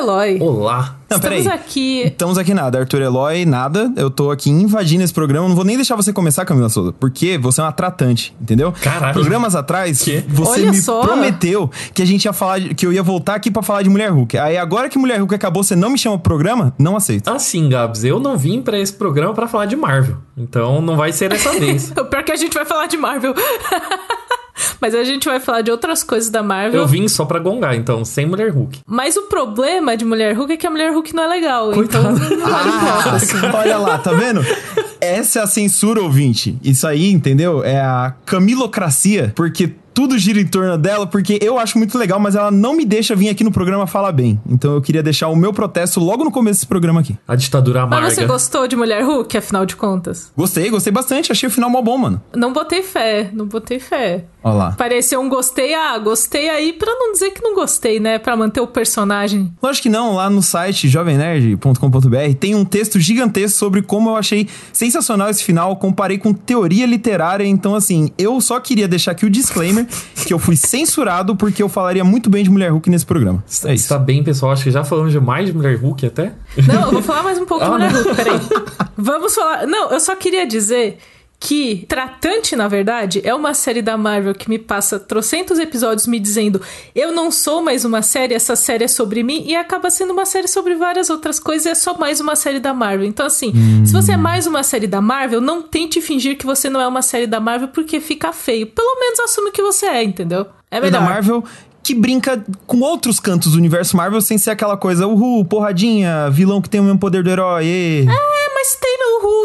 Eloy. Olá. Não, Estamos peraí. aqui. Estamos aqui nada, Arthur Eloy, nada. Eu tô aqui invadindo esse programa. Não vou nem deixar você começar, Camila Souza, porque você é uma tratante, entendeu? Caralho. Programas atrás, Que? você Olha me só. prometeu que a gente ia falar, de- que eu ia voltar aqui pra falar de Mulher Hulk. Aí agora que Mulher Hulk acabou, você não me chama pro programa? Não aceito. Assim, Gabs, eu não vim pra esse programa pra falar de Marvel. Então não vai ser dessa vez. O pior que a gente vai falar de Marvel. Mas a gente vai falar de outras coisas da Marvel. Eu vim só pra gongar, então, sem Mulher Hulk. Mas o problema de Mulher Hulk é que a Mulher Hulk não é legal. Coitada. Então não vale importa, assim. Olha lá, tá vendo? Essa é a censura, ouvinte. Isso aí, entendeu? É a camilocracia, porque tudo gira em torno dela, porque eu acho muito legal, mas ela não me deixa vir aqui no programa falar bem. Então eu queria deixar o meu protesto logo no começo desse programa aqui. A ditadura amarga. Mas você gostou de Mulher Hulk, afinal de contas? Gostei, gostei bastante. Achei o final mó bom, mano. Não botei fé, não botei fé. Olha lá. Pareceu um gostei, ah, gostei aí pra não dizer que não gostei, né? Pra manter o personagem. Lógico que não, lá no site jovemnerd.com.br tem um texto gigantesco sobre como eu achei sensacional esse final, comparei com teoria literária, então assim, eu só queria deixar aqui o disclaimer que eu fui censurado porque eu falaria muito bem de Mulher Hulk nesse programa. É isso. Tá bem, pessoal. Acho que já falamos demais de Mulher Hulk até. Não, eu vou falar mais um pouco de Ah, Mulher não. Hulk, peraí. Vamos falar. Não, eu só queria dizer que Tratante, na verdade, é uma série da Marvel que me passa trocentos episódios me dizendo eu não sou mais uma série, essa série é sobre mim, e acaba sendo uma série sobre várias outras coisas e é só mais uma série da Marvel. Então, assim, se você é mais uma série da Marvel, não tente fingir que você não é uma série da Marvel porque fica feio. Pelo menos assume que você é, entendeu? É É melhor. da Marvel que brinca com outros cantos do universo Marvel sem ser aquela coisa, uhul, porradinha, vilão que tem o mesmo poder do herói. ê. É,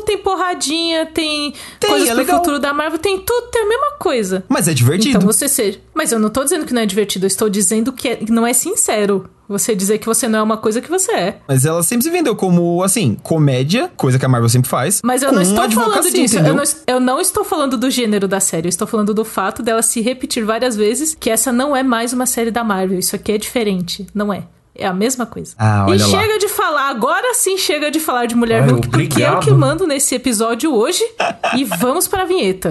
tem porradinha, tem, Tem, coisas é pro legal. futuro da Marvel, tem tudo, tem a mesma coisa. Mas é divertido. Então você ser. Mas eu não tô dizendo que não é divertido, eu estou dizendo que é- que não é sincero. Você dizer que você não é uma coisa que você é. Mas ela sempre se vendeu como, assim, comédia, coisa que a Marvel sempre faz. Mas eu não estou falando disso. Eu não, eu não estou falando do gênero da série. Eu estou falando do fato dela se repetir várias vezes que essa não é mais uma série da Marvel. Isso aqui é diferente. Não é. É a mesma coisa. Ah, e olha lá. chega de falar, agora sim chega de falar de Mulher Ai, Hulk, porque eu obrigado. que mando nesse episódio hoje. e vamos para a vinheta.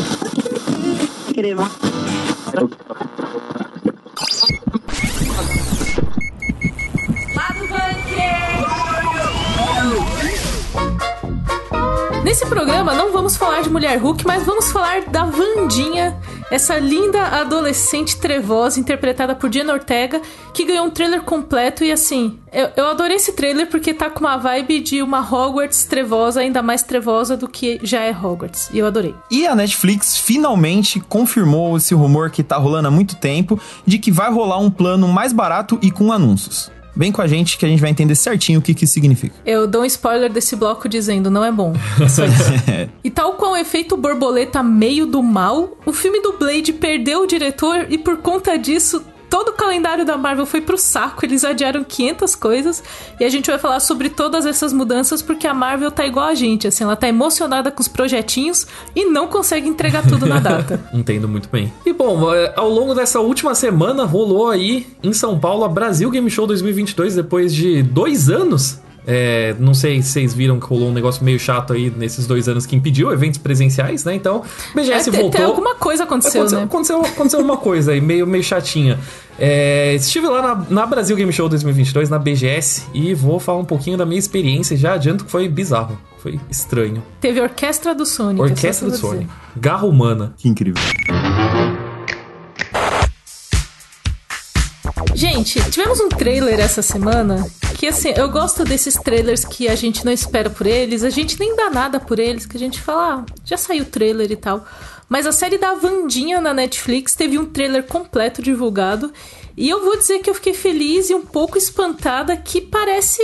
Nesse programa não vamos falar de Mulher Hulk, mas vamos falar da Vandinha, essa linda adolescente trevosa interpretada por Diana Ortega, que ganhou um trailer completo e assim, eu, eu adorei esse trailer porque tá com uma vibe de uma Hogwarts trevosa, ainda mais trevosa do que já é Hogwarts. E eu adorei. E a Netflix finalmente confirmou esse rumor que tá rolando há muito tempo de que vai rolar um plano mais barato e com anúncios. Vem com a gente que a gente vai entender certinho o que que isso significa. Eu dou um spoiler desse bloco dizendo não é bom. E tal qual o efeito borboleta meio do mal, o filme do Blade perdeu o diretor e por conta disso todo o calendário da Marvel foi pro saco, eles adiaram 500 coisas e a gente vai falar sobre todas essas mudanças porque a Marvel tá igual a gente, assim, ela tá emocionada com os projetinhos e não consegue entregar tudo na data. Entendo muito bem. E bom, é, ao longo dessa última semana rolou aí em São Paulo a Brasil Game Show 2022 depois de dois anos. É, não sei se vocês viram que rolou um negócio meio chato aí nesses dois anos que impediu eventos presenciais, né? Então, BGS É, tem- voltou. tem alguma coisa aconteceu, aconteceu, né? aconteceu, aconteceu uma coisa aí, meio, meio chatinha. É, estive lá na, na Brasil Game Show 2022, na BGS, e vou falar um pouquinho da minha experiência. Já adianto que foi bizarro, foi estranho. Teve Orquestra do Sonic. só Orquestra do. Sonic, garra humana. Que incrível. Gente, tivemos um trailer essa semana que, assim, eu gosto desses trailers que a gente não espera por eles, a gente nem dá nada por eles, que a gente fala, ah, já saiu o trailer e tal. Mas a série da Vandinha na Netflix teve um trailer completo divulgado. E eu vou dizer que eu fiquei feliz e um pouco espantada que parece.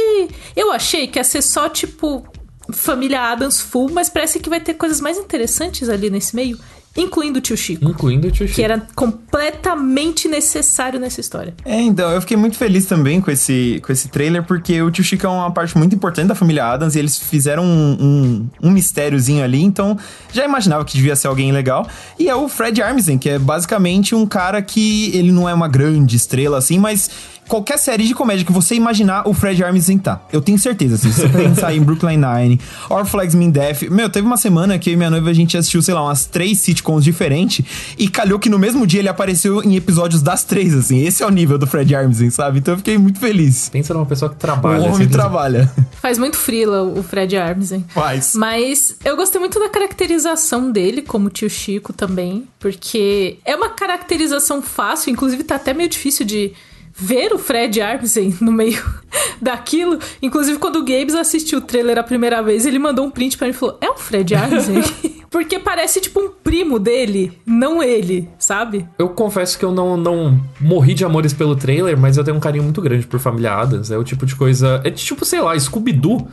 Eu achei que ia ser só tipo família Adams full, mas parece que vai ter coisas mais interessantes ali nesse meio, incluindo o tio Chico. Incluindo o Tio Que era completamente necessário nessa história. É, então, eu fiquei muito feliz também com esse, com esse trailer, porque o Tio Chico é uma parte muito importante da família Adams e eles fizeram um, um, um mistériozinho ali, então já imaginava que devia ser alguém legal. E é o Fred Armisen, que é basicamente um cara que ele não é uma grande estrela assim, mas qualquer série de comédia que você imaginar, o Fred Armisen tá. Eu tenho certeza, assim, se você pensar em Brooklyn Nine, Or Flags Me in Death. Meu, teve uma semana que eu e minha noiva a gente assistiu, sei lá, umas três sitcoms sitcoms diferentes. E calhou que no mesmo dia ele apareceu em episódios das três, assim. Esse é o nível do Fred Armisen, sabe? Então eu fiquei muito feliz. Pensa numa pessoa que trabalha. O homem trabalha. Faz muito frila o Fred Armisen. Faz. Mas eu gostei muito da caracterização dele como tio Chico também, porque é uma caracterização fácil, inclusive tá até meio difícil de ver o Fred Armisen no meio daquilo. Inclusive, quando o Gabes assistiu o trailer a primeira vez, ele mandou um print pra mim e falou: É o Fred Armisen? Porque parece tipo um primo dele, não ele, sabe? Eu confesso que eu não, não morri de amores pelo trailer, mas eu tenho um carinho muito grande por Família Adams. É o tipo de coisa. É tipo, sei lá, Scooby-Doo.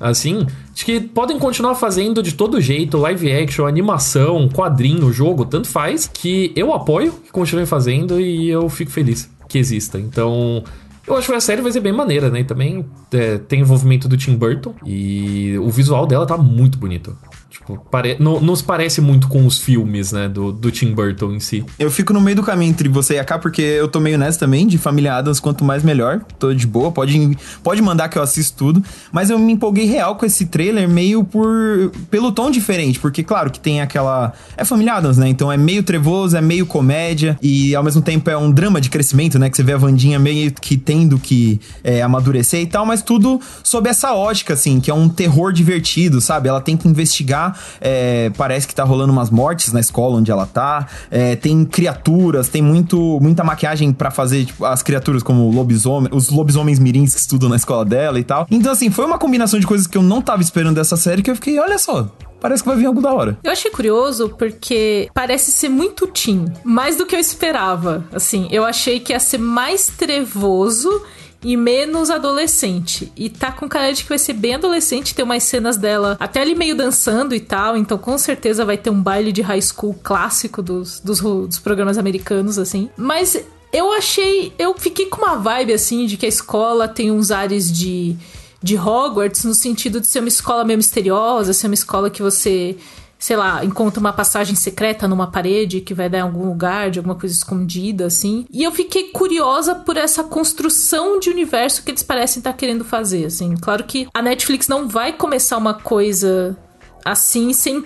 Assim, de que podem continuar fazendo de todo jeito, live action, animação, quadrinho, jogo, tanto faz, que eu apoio que continuem fazendo e eu fico feliz que exista. Então, eu acho que a série vai ser bem maneira, né? E também é, tem envolvimento do Tim Burton e o visual dela tá muito bonito. Tipo, pare... não, nos parece muito com os filmes, né, do, do Tim Burton em si. Eu fico no meio do caminho entre você e a K, porque eu tô meio nessa também, de Família Adams, quanto mais melhor. Tô de boa, pode, pode mandar que eu assisto tudo. Mas eu me empolguei real com esse trailer, meio por pelo tom diferente, porque claro que tem aquela... É Família Adams, né? Então é meio trevoso, é meio comédia, e ao mesmo tempo é um drama de crescimento, né? Que você vê a Vandinha meio que tendo que é, amadurecer e tal, mas tudo sob essa ótica, assim, que é um terror divertido, sabe? Ela tem que investigar é, parece que tá rolando umas mortes na escola onde ela tá. É, tem criaturas, tem muito, muita maquiagem para fazer tipo, as criaturas como lobisomem, os lobisomens mirins que estudam na escola dela e tal. Então, assim, foi uma combinação de coisas que eu não tava esperando dessa série que eu fiquei, olha só, parece que vai vir algo da hora. Eu achei curioso porque parece ser muito teen, mais do que eu esperava. Assim, eu achei que ia ser mais trevoso e menos adolescente. E tá com cara de que vai ser bem adolescente, tem umas cenas dela até ali meio dançando e tal, então com certeza vai ter um baile de high school clássico dos, dos, dos programas americanos, assim. Mas eu achei. Eu fiquei com uma vibe assim de que a escola tem uns ares de. De Hogwarts, no sentido de ser uma escola meio misteriosa, ser uma escola que você sei lá, encontra uma passagem secreta numa parede que vai dar em algum lugar, de alguma coisa escondida, assim. E eu fiquei curiosa por essa construção de universo que eles parecem estar querendo fazer, assim. Claro que a Netflix não vai começar uma coisa assim sem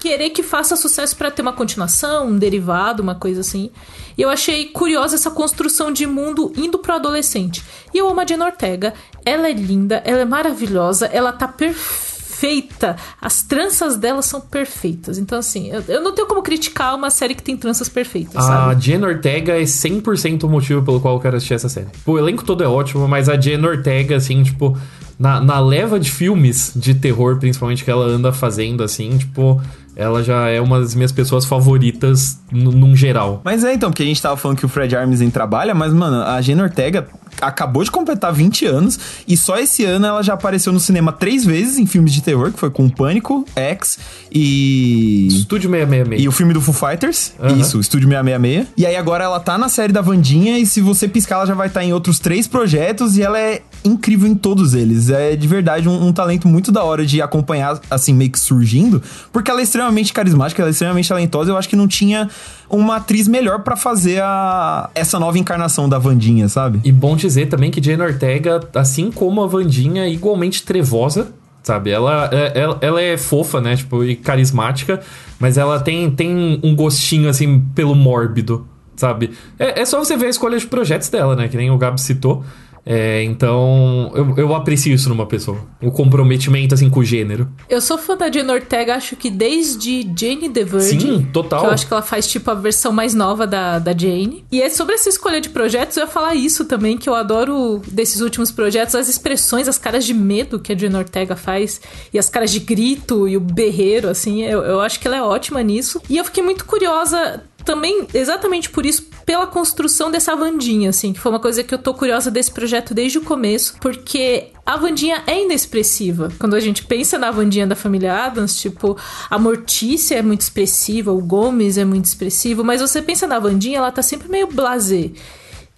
querer que faça sucesso para ter uma continuação, um derivado, uma coisa assim. E eu achei curiosa essa construção de mundo indo pro adolescente. E eu amo a Jenna Ortega. Ela é linda, ela é maravilhosa, ela tá perfeita perfeita. As tranças dela são perfeitas. Então, assim, eu, eu, não tenho como criticar uma série que tem tranças perfeitas, a sabe? Jen Ortega é 100% o motivo pelo qual eu quero assistir essa série. O elenco todo é ótimo, mas a Jen Ortega, assim, tipo, na, na leva de filmes de terror, principalmente, que ela anda fazendo, assim, tipo ela já é uma das minhas pessoas favoritas num geral. Mas é então, porque a gente tava falando que o Fred Armisen trabalha, mas, mano, a Jenna Ortega acabou de completar 20 anos e só esse ano ela já apareceu no cinema três vezes em filmes de terror, que foi com Pânico, X e. Estúdio 666. E o filme do Foo Fighters. Uhum. Isso, Estúdio 666. E aí agora ela tá na série da Vandinha e se você piscar, ela já vai estar tá em outros três projetos e ela é incrível em todos eles. É de verdade um, um, talento muito da hora de acompanhar, assim, meio que surgindo, porque ela é extremamente carismática, ela é extremamente talentosa. Eu acho que não tinha uma atriz melhor para fazer a, essa nova encarnação da Vandinha, sabe? E bom dizer também que Jane Ortega, assim como a Vandinha, é igualmente trevosa sabe? Ela, é, ela, ela é fofa, né? Tipo, e carismática, mas ela tem, tem um gostinho, assim, pelo mórbido, sabe? É, é só você ver a escolha de projetos dela, né? Que nem o Gabi citou. É, então, eu, eu aprecio isso numa pessoa. O comprometimento, assim, com o gênero. Eu sou fã da Jane Ortega, acho que desde Jane the Virgin. Sim, total. eu acho que ela faz, tipo, a versão mais nova da, da Jane. E é sobre essa escolha de projetos, eu ia falar isso também, que eu adoro desses últimos projetos, as expressões, as caras de medo que a Jane Ortega faz. E as caras de grito e o berreiro, assim. Eu, eu acho que ela é ótima nisso. E eu fiquei muito curiosa também, exatamente por isso, pela construção dessa Vandinha, assim, que foi uma coisa que eu tô curiosa desse projeto desde o começo, porque a Vandinha é inexpressiva. Quando a gente pensa na Vandinha da família Adams, tipo, a Mortícia é muito expressiva, o Gomes é muito expressivo, mas você pensa na Vandinha, ela tá sempre meio blasé.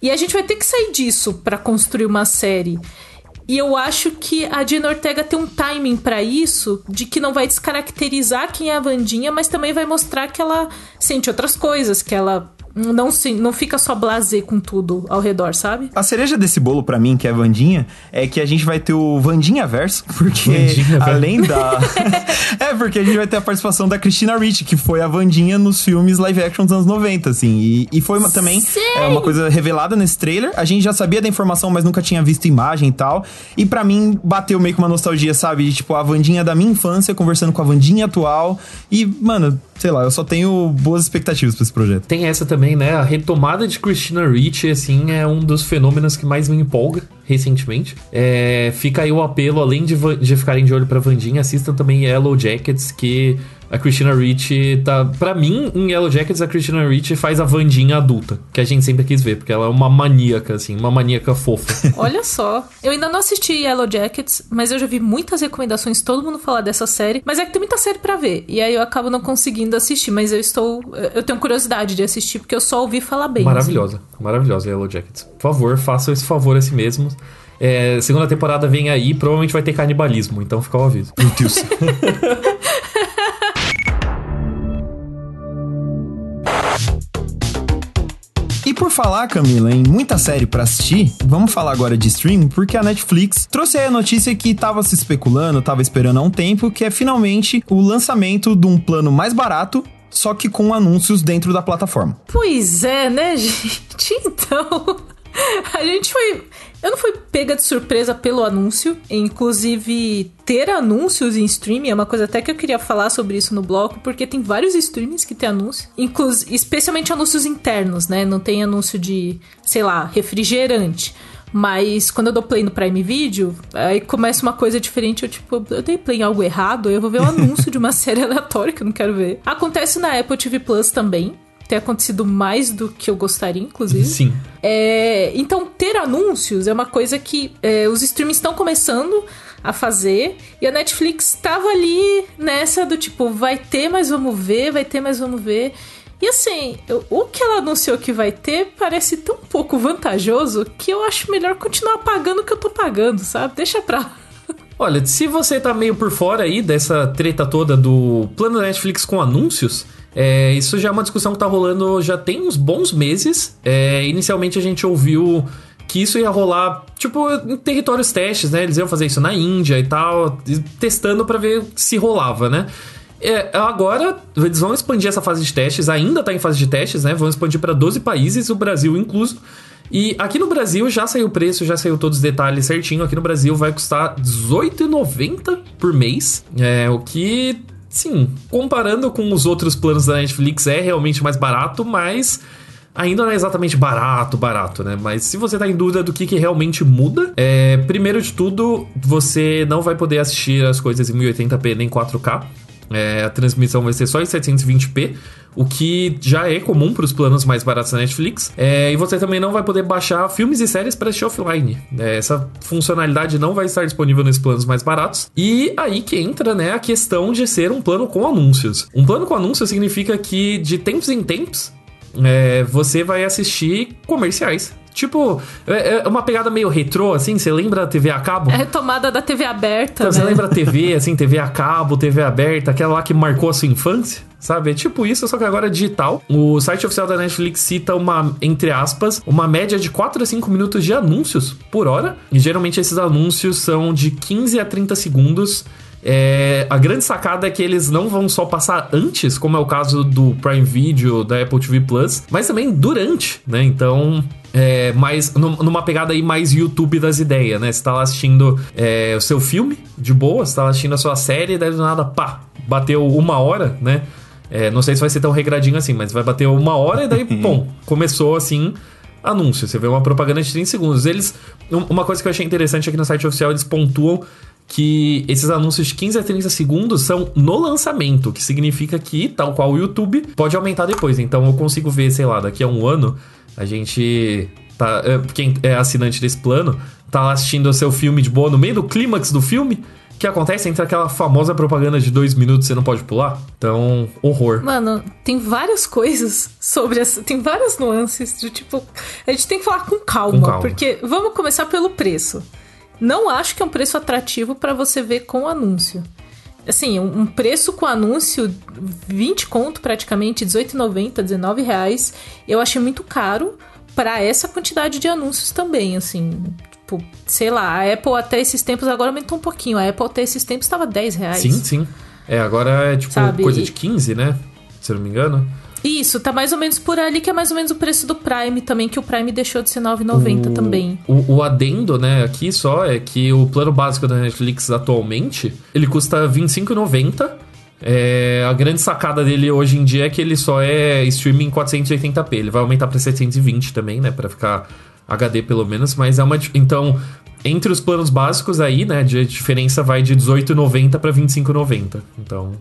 E a gente vai ter que sair disso para construir uma série. E eu acho que a Dina Ortega tem um timing para isso, de que não vai descaracterizar quem é a Vandinha, mas também vai mostrar que ela sente outras coisas, que ela não, se, não fica só blazer com tudo ao redor, sabe? A cereja desse bolo para mim, que é a Vandinha, é que a gente vai ter o Vandinha Verso, porque Vandinha além da. é, porque a gente vai ter a participação da Christina Ricci, que foi a Vandinha nos filmes live action dos anos 90, assim. E, e foi uma, também é, uma coisa revelada nesse trailer. A gente já sabia da informação, mas nunca tinha visto imagem e tal. E para mim, bateu meio que uma nostalgia, sabe? De, tipo, a Vandinha da minha infância conversando com a Vandinha atual. E, mano, sei lá, eu só tenho boas expectativas para esse projeto. Tem essa também, né? A retomada de Christina Ricci, assim, é um dos fenômenos que mais me empolga recentemente. É, fica aí o apelo, além de, de ficarem de olho pra Vandinha, assistam também Yellow Jackets, que a Christina Ricci tá. Pra mim, em Yellow Jackets, a Christina Ricci faz a Vandinha adulta, que a gente sempre quis ver, porque ela é uma maníaca, assim, uma maníaca fofa. Olha só. Eu ainda não assisti Yellow Jackets, mas eu já vi muitas recomendações, todo mundo falar dessa série. Mas é que tem muita série para ver. E aí eu acabo não conseguindo assistir, mas eu estou. Eu tenho curiosidade de assistir, porque eu só ouvi falar bem. Maravilhosa, assim. maravilhosa Yellow Jackets. Por favor, façam esse favor a si mesmos. É, segunda temporada vem aí, provavelmente vai ter canibalismo, então fica o aviso. Meu Deus. falar, Camila, em muita série para assistir, vamos falar agora de streaming, porque a Netflix trouxe aí a notícia que tava se especulando, tava esperando há um tempo, que é finalmente o lançamento de um plano mais barato só que com anúncios dentro da plataforma. Pois é, né, gente? Então, a gente foi eu não fui pega de surpresa pelo anúncio. Inclusive, ter anúncios em streaming é uma coisa até que eu queria falar sobre isso no bloco, porque tem vários streamings que tem anúncio. Inclusive, especialmente anúncios internos, né? Não tem anúncio de, sei lá, refrigerante. Mas quando eu dou play no Prime Video, aí começa uma coisa diferente. Eu, tipo, eu dei play em algo errado, eu vou ver um anúncio de uma série aleatória que eu não quero ver. Acontece na Apple TV Plus também ter acontecido mais do que eu gostaria, inclusive. Sim. É, então, ter anúncios é uma coisa que é, os streams estão começando a fazer e a Netflix estava ali nessa do tipo, vai ter, mas vamos ver, vai ter, mas vamos ver. E assim, o que ela anunciou que vai ter parece tão pouco vantajoso que eu acho melhor continuar pagando o que eu tô pagando, sabe? Deixa pra Olha, se você tá meio por fora aí dessa treta toda do plano da Netflix com anúncios, é, isso já é uma discussão que tá rolando já tem uns bons meses. É, inicialmente a gente ouviu que isso ia rolar, tipo, em territórios testes, né? Eles iam fazer isso na Índia e tal, testando para ver se rolava, né? É, agora, eles vão expandir essa fase de testes, ainda tá em fase de testes, né? Vão expandir para 12 países, o Brasil incluso. E aqui no Brasil já saiu o preço, já saiu todos os detalhes certinho. Aqui no Brasil vai custar R$18,90 por mês. É, o que sim, comparando com os outros planos da Netflix, é realmente mais barato, mas ainda não é exatamente barato, barato, né? Mas se você tá em dúvida do que, que realmente muda, é, primeiro de tudo, você não vai poder assistir as coisas em 1080p nem 4K. É, a transmissão vai ser só em 720p, o que já é comum para os planos mais baratos da Netflix. É, e você também não vai poder baixar filmes e séries para assistir offline. É, essa funcionalidade não vai estar disponível nos planos mais baratos. E aí que entra né, a questão de ser um plano com anúncios. Um plano com anúncios significa que de tempos em tempos é, você vai assistir comerciais Tipo, é, é uma pegada meio retrô, assim, você lembra da TV a cabo? É retomada da TV aberta, então, né? Você lembra a TV, assim, TV a cabo, TV aberta, aquela lá que marcou a sua infância? Sabe? É tipo isso, só que agora é digital. O site oficial da Netflix cita uma, entre aspas, uma média de 4 a 5 minutos de anúncios por hora. E geralmente esses anúncios são de 15 a 30 segundos é, a grande sacada é que eles não vão só passar antes, como é o caso do Prime Video, da Apple TV Plus, mas também durante, né? Então, é, mais numa pegada aí mais YouTube das ideias, né? Você tá lá assistindo é, o seu filme de boa, você tá lá assistindo a sua série, e daí do nada, pá, bateu uma hora, né? É, não sei se vai ser tão regradinho assim, mas vai bater uma hora e daí, pum, começou assim anúncio. Você vê uma propaganda de 30 segundos. Eles. Uma coisa que eu achei interessante aqui no site oficial, eles pontuam que esses anúncios de 15 a 30 segundos são no lançamento, que significa que, tal qual o YouTube, pode aumentar depois. Então eu consigo ver, sei lá, daqui a um ano, a gente. Tá, é, quem é assinante desse plano, tá lá assistindo o seu filme de boa no meio do clímax do filme. O que acontece entre aquela famosa propaganda de dois minutos você não pode pular? Então, horror. Mano, tem várias coisas sobre essa. Tem várias nuances de tipo. A gente tem que falar com calma, com calma. porque vamos começar pelo preço. Não acho que é um preço atrativo para você ver com anúncio. assim, um preço com anúncio 20 conto praticamente, 18,90, 19 reais. Eu achei muito caro para essa quantidade de anúncios também, assim. Tipo, sei lá, a Apple até esses tempos agora aumentou um pouquinho. A Apple até esses tempos estava 10 reais. Sim, sim. É, agora é tipo Sabe? coisa de 15, né? Se eu não me engano. Isso, tá mais ou menos por ali, que é mais ou menos o preço do Prime também, que o Prime deixou de ser 9,90 também. O, o, adendo, né, aqui só é que o plano básico da Netflix atualmente, ele custa 25,90. É, a grande sacada dele hoje em dia é que ele só é streaming 480p. Ele vai aumentar para 720 também, né, para ficar HD pelo menos, mas é uma então entre os planos básicos aí, né, a diferença vai de 18,90 para 25,90. Então,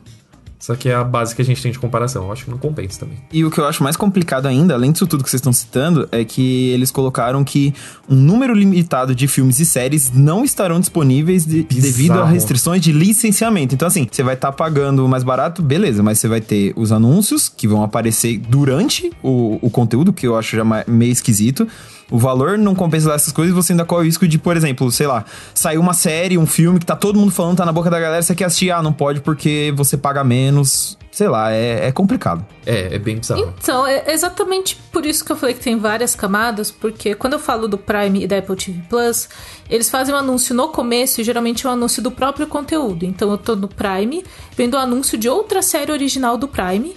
isso aqui é a base que a gente tem de comparação. Eu acho que não compensa também. E o que eu acho mais complicado ainda, além disso tudo que vocês estão citando, é que eles colocaram que um número limitado de filmes e séries não estarão disponíveis de, devido a restrições de licenciamento. Então, assim, você vai estar tá pagando mais barato, beleza, mas você vai ter os anúncios que vão aparecer durante o, o conteúdo, que eu acho já meio esquisito o valor não compensa essas coisas, você ainda corre o risco de, por exemplo, sei lá, saiu uma série, um filme que tá todo mundo falando, tá na boca da galera, você quer assistir, ah, não pode porque você paga menos. Sei lá, é, é complicado. É, é bem bizarro. Então, é exatamente por isso que eu falei que tem várias camadas, porque quando eu falo do Prime e da Apple TV Plus, eles fazem um anúncio no começo e geralmente é um anúncio do próprio conteúdo. Então eu tô no Prime, vendo o anúncio de outra série original do Prime.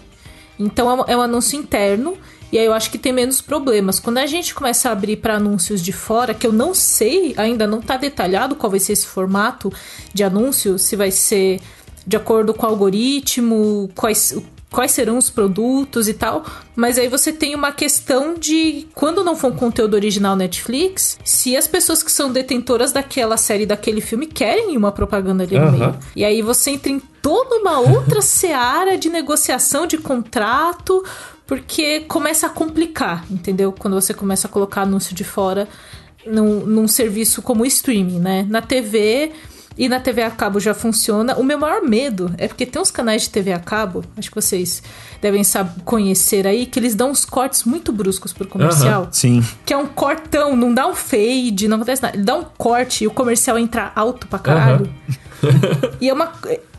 Então é um anúncio interno. E aí eu acho que tem menos problemas. Quando a gente começa a abrir para anúncios de fora, que eu não sei, ainda não está detalhado qual vai ser esse formato de anúncio, se vai ser de acordo com o algoritmo, quais, quais serão os produtos e tal. Mas aí você tem uma questão de quando não for um conteúdo original Netflix, se as pessoas que são detentoras daquela série, daquele filme, querem uma propaganda ali no meio. E aí você entra em toda uma outra seara de negociação de contrato porque começa a complicar, entendeu? Quando você começa a colocar anúncio de fora num, num serviço como streaming, né? Na TV e na TV a cabo já funciona. O meu maior medo é porque tem uns canais de TV a cabo, acho que vocês devem saber, conhecer aí, que eles dão uns cortes muito bruscos pro comercial. Uhum, sim. Que é um cortão, não dá um fade, não acontece nada. Ele dá um corte e o comercial entra alto pra caralho. Uhum. e é uma.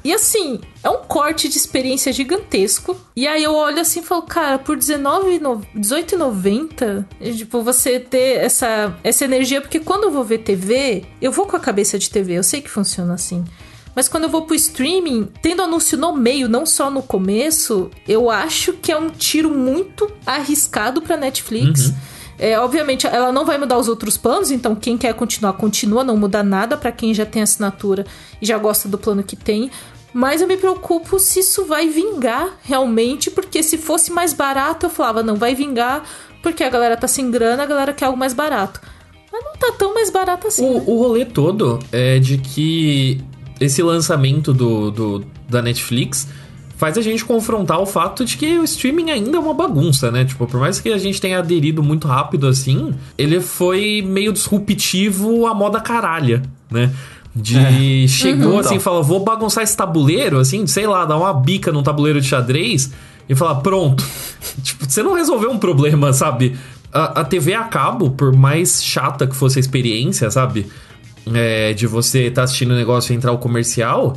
E assim, é um corte de experiência gigantesco. E aí eu olho assim e falo, cara, por R$18,90, tipo, você ter essa, essa energia, porque quando eu vou ver TV, eu vou com a cabeça de TV, eu sei que funciona assim. Mas quando eu vou pro streaming, tendo anúncio no meio, não só no começo, eu acho que é um tiro muito arriscado pra Netflix. Uhum. É, obviamente, ela não vai mudar os outros planos, então quem quer continuar, continua, não muda nada para quem já tem assinatura e já gosta do plano que tem. Mas eu me preocupo se isso vai vingar realmente, porque se fosse mais barato, eu falava, não, vai vingar porque a galera tá sem grana, a galera quer algo mais barato. Mas não tá tão mais barato assim. O, né? o rolê todo é de que esse lançamento do, do da Netflix faz a gente confrontar o fato de que o streaming ainda é uma bagunça, né? Tipo, por mais que a gente tenha aderido muito rápido assim, ele foi meio disruptivo à moda caralha, né? De é. chegou uhum. assim e falou: vou bagunçar esse tabuleiro, assim, sei lá, dar uma bica num tabuleiro de xadrez e falar: pronto. tipo, você não resolveu um problema, sabe? A, a TV a cabo, por mais chata que fosse a experiência, sabe? É, de você estar tá assistindo o negócio e entrar o comercial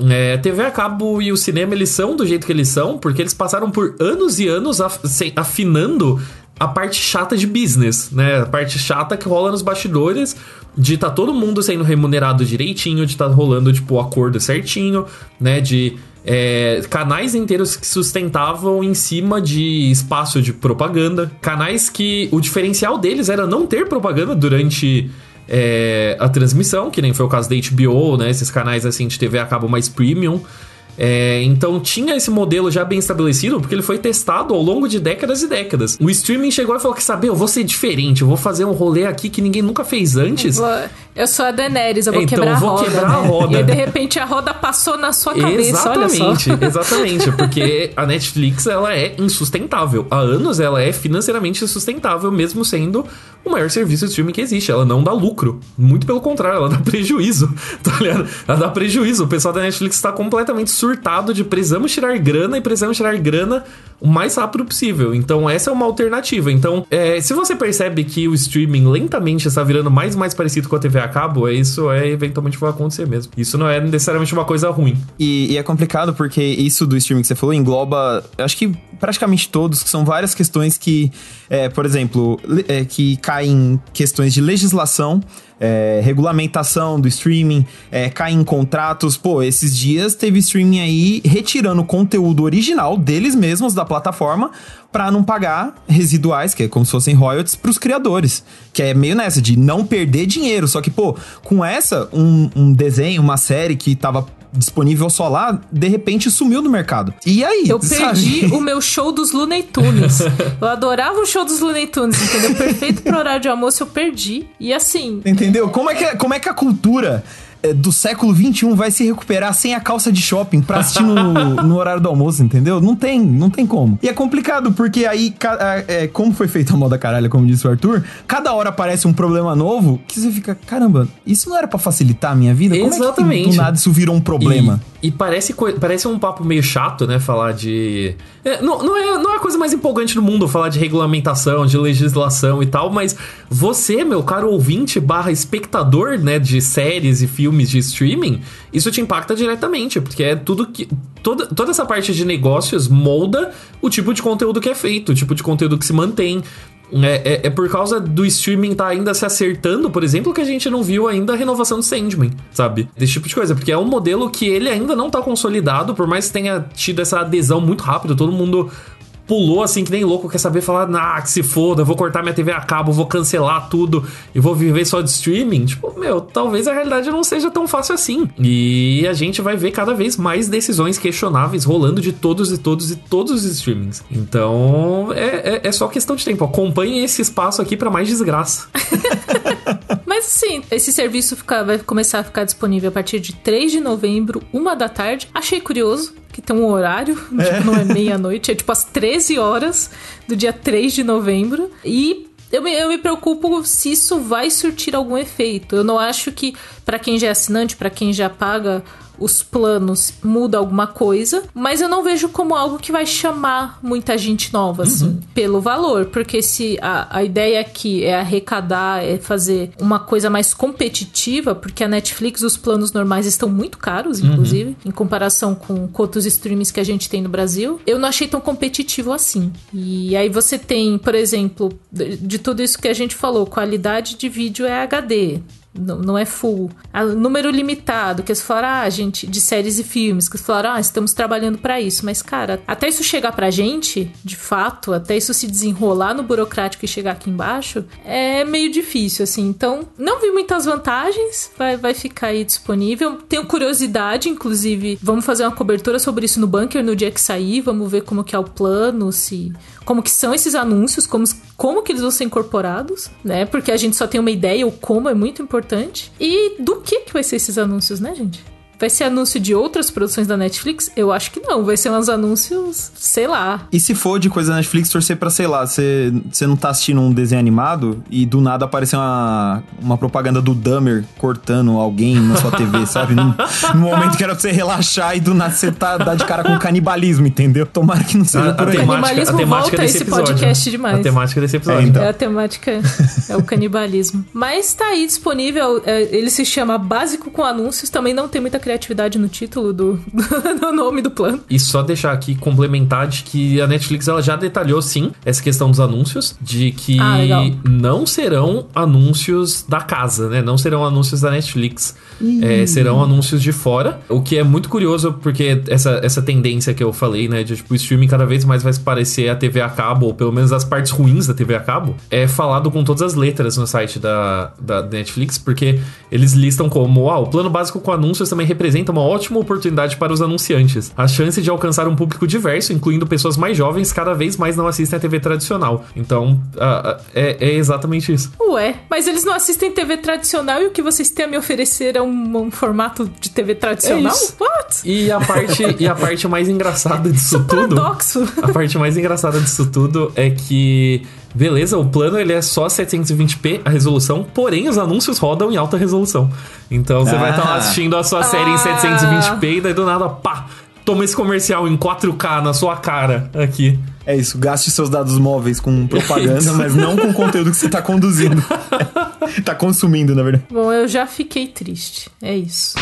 é, TV a cabo e o cinema, eles são do jeito que eles são, porque eles passaram por anos e anos afinando a parte chata de business, né? A parte chata que rola nos bastidores, de tá todo mundo sendo remunerado direitinho, de tá rolando, tipo, o acordo certinho, né? De é, canais inteiros que sustentavam em cima de espaço de propaganda. Canais que o diferencial deles era não ter propaganda durante é, a transmissão, que nem foi o caso da HBO, né? Esses canais assim de TV a cabo mais premium. É, então tinha esse modelo já bem estabelecido, porque ele foi testado ao longo de décadas e décadas. O streaming chegou e falou que saber, eu vou ser diferente, eu vou fazer um rolê aqui que ninguém nunca fez antes. Eu, vou, eu sou a Daenerys, eu vou então, quebrar eu vou a roda. Quebrar a roda. E aí, de repente a roda passou na sua cabeça, exatamente, Exatamente, porque a Netflix ela é insustentável. Há anos ela é financeiramente insustentável, mesmo sendo o maior serviço de streaming que existe. Ela não dá lucro. Muito pelo contrário, ela dá prejuízo. Tá ligado? Ela dá prejuízo. O pessoal da Netflix está completamente surtado de precisamos tirar grana e precisamos tirar grana o mais rápido possível. Então, essa é uma alternativa. Então, é, se você percebe que o streaming lentamente está virando mais e mais parecido com a TV a cabo, é isso é eventualmente vai acontecer mesmo. Isso não é necessariamente uma coisa ruim. E, e é complicado porque isso do streaming que você falou engloba, acho que praticamente todos, que são várias questões que, é, por exemplo, é, que caem questões de legislação é, regulamentação do streaming, é, cair em contratos. Pô, esses dias teve streaming aí retirando o conteúdo original deles mesmos da plataforma para não pagar residuais, que é como se fossem royalties, pros criadores. Que é meio nessa, de não perder dinheiro. Só que, pô, com essa, um, um desenho, uma série que tava disponível só lá, de repente sumiu do mercado. E aí? Eu perdi sabe? o meu show dos Looney Tunes. eu adorava o show dos Looney Tunes, entendeu? Perfeito pro horário de almoço, eu perdi. E assim. Entendeu? Como é que, como é que a cultura é, do século XXI vai se recuperar sem a calça de shopping pra assistir no, no, horário do almoço, entendeu? Não tem, não tem como. E é complicado, porque aí, é, como foi feita a moda caralho, como disse o Arthur, cada hora aparece um problema novo que você fica, caramba, isso não era para facilitar a minha vida? Exatamente. Como é que do nada isso virou um problema? E, e parece, parece um papo meio chato, né? Falar de. É, não, não, é, não é a coisa mais empolgante do mundo falar de regulamentação, de legislação e tal, mas você, meu caro ouvinte barra espectador, né, de séries e filmes filmes de streaming, isso te impacta diretamente, porque é tudo que. Toda, toda essa parte de negócios molda o tipo de conteúdo que é feito, o tipo de conteúdo que se mantém. É, é, é, por causa do streaming tá ainda se acertando, por exemplo, que a gente não viu ainda a renovação do Sandman, sabe? Desse tipo de coisa, porque é um modelo que ele ainda não tá consolidado, por mais que tenha tido essa adesão muito rápido, todo mundo pulou assim que nem louco, quer saber falar, ah, que se foda, vou cortar minha TV a cabo, vou cancelar tudo e vou viver só de streaming. Tipo, meu, talvez a realidade não seja tão fácil assim. E a gente vai ver cada vez mais decisões questionáveis rolando de todos e todos e todos os streamings. Então, é, é, é só questão de tempo. Acompanhe esse espaço aqui para mais desgraça. Mas sim, esse serviço fica, vai começar a ficar disponível a partir de 3 de novembro, uma da tarde. Achei curioso que tem um horário, é. tipo, não é meia-noite, é tipo às 13 horas do dia 3 de novembro. E eu me, eu me preocupo se isso vai surtir algum efeito. Eu não acho que, para quem já é assinante, para quem já paga os planos muda alguma coisa, mas eu não vejo como algo que vai chamar muita gente nova, assim, uhum. pelo valor. Porque se a, a ideia aqui é arrecadar, é fazer uma coisa mais competitiva, porque a Netflix, os planos normais estão muito caros, uhum. inclusive, uhum. em comparação com, com outros streams que a gente tem no Brasil, eu não achei tão competitivo assim. E aí você tem, por exemplo, de, de tudo isso que a gente falou, qualidade de vídeo é HD não, não é full. A, número limitado, que eles falaram, ah, gente, de séries e filmes, que eles falaram, ah, estamos trabalhando para isso. Mas, cara, até isso chegar pra gente, de fato, até isso se desenrolar no burocrático e chegar aqui embaixo, é meio difícil, assim. Então, não vi muitas vantagens, vai, vai ficar aí disponível. Tenho curiosidade, inclusive, vamos fazer uma cobertura sobre isso no bunker no dia que sair, vamos ver como que é o plano, se como que são esses anúncios, como, como que eles vão ser incorporados, né? Porque a gente só tem uma ideia, o como é muito importante. E do que que vai ser esses anúncios, né, gente? Vai ser anúncio de outras produções da Netflix? Eu acho que não. Vai ser uns anúncios, sei lá. E se for de coisa da Netflix, torcer pra, sei lá, você não tá assistindo um desenho animado e do nada aparecer uma, uma propaganda do Dummer cortando alguém na sua TV, sabe? No, no, momento que era pra você relaxar e do nada você tá dá de cara com canibalismo, entendeu? Tomara que não seja a, por aí. O canibalismo a temática volta esse episódio, podcast demais. A temática desse episódio. É, então. é a temática, é o canibalismo. Mas tá aí disponível, é, ele se chama Básico com Anúncios, também não tem muita criatividade no título do, do nome do plano. E só deixar aqui complementar de que a Netflix ela já detalhou sim essa questão dos anúncios, de que ah, não serão anúncios da casa, né? Não serão anúncios da Netflix. É, serão anúncios de fora. O que é muito curioso, porque essa, essa tendência que eu falei, né? De tipo, o streaming cada vez mais vai se parecer a TV a cabo, ou pelo menos as partes ruins da TV a cabo, é falado com todas as letras no site da, da Netflix, porque eles listam como, ah, o plano básico com anúncios também representa uma ótima oportunidade para os anunciantes. A chance de alcançar um público diverso, incluindo pessoas mais jovens, cada vez mais não assistem a TV tradicional. Então, uh, é, é, exatamente isso. Ué, mas eles não assistem TV tradicional e o que vocês têm a me oferecer é um, um formato de TV tradicional? É What? E a parte, e a parte mais engraçada disso isso tudo. Paradoxo. A parte mais engraçada disso tudo é que Beleza, o plano ele é só 720p a resolução, porém os anúncios rodam em alta resolução. Então você ah. vai estar lá assistindo a sua série ah. em 720p e daí do nada, pá, Toma esse comercial em 4K na sua cara aqui. É isso, gaste seus dados móveis com propaganda, mas não com o conteúdo que você tá conduzindo. tá consumindo, na verdade. Bom, eu já fiquei triste. É isso.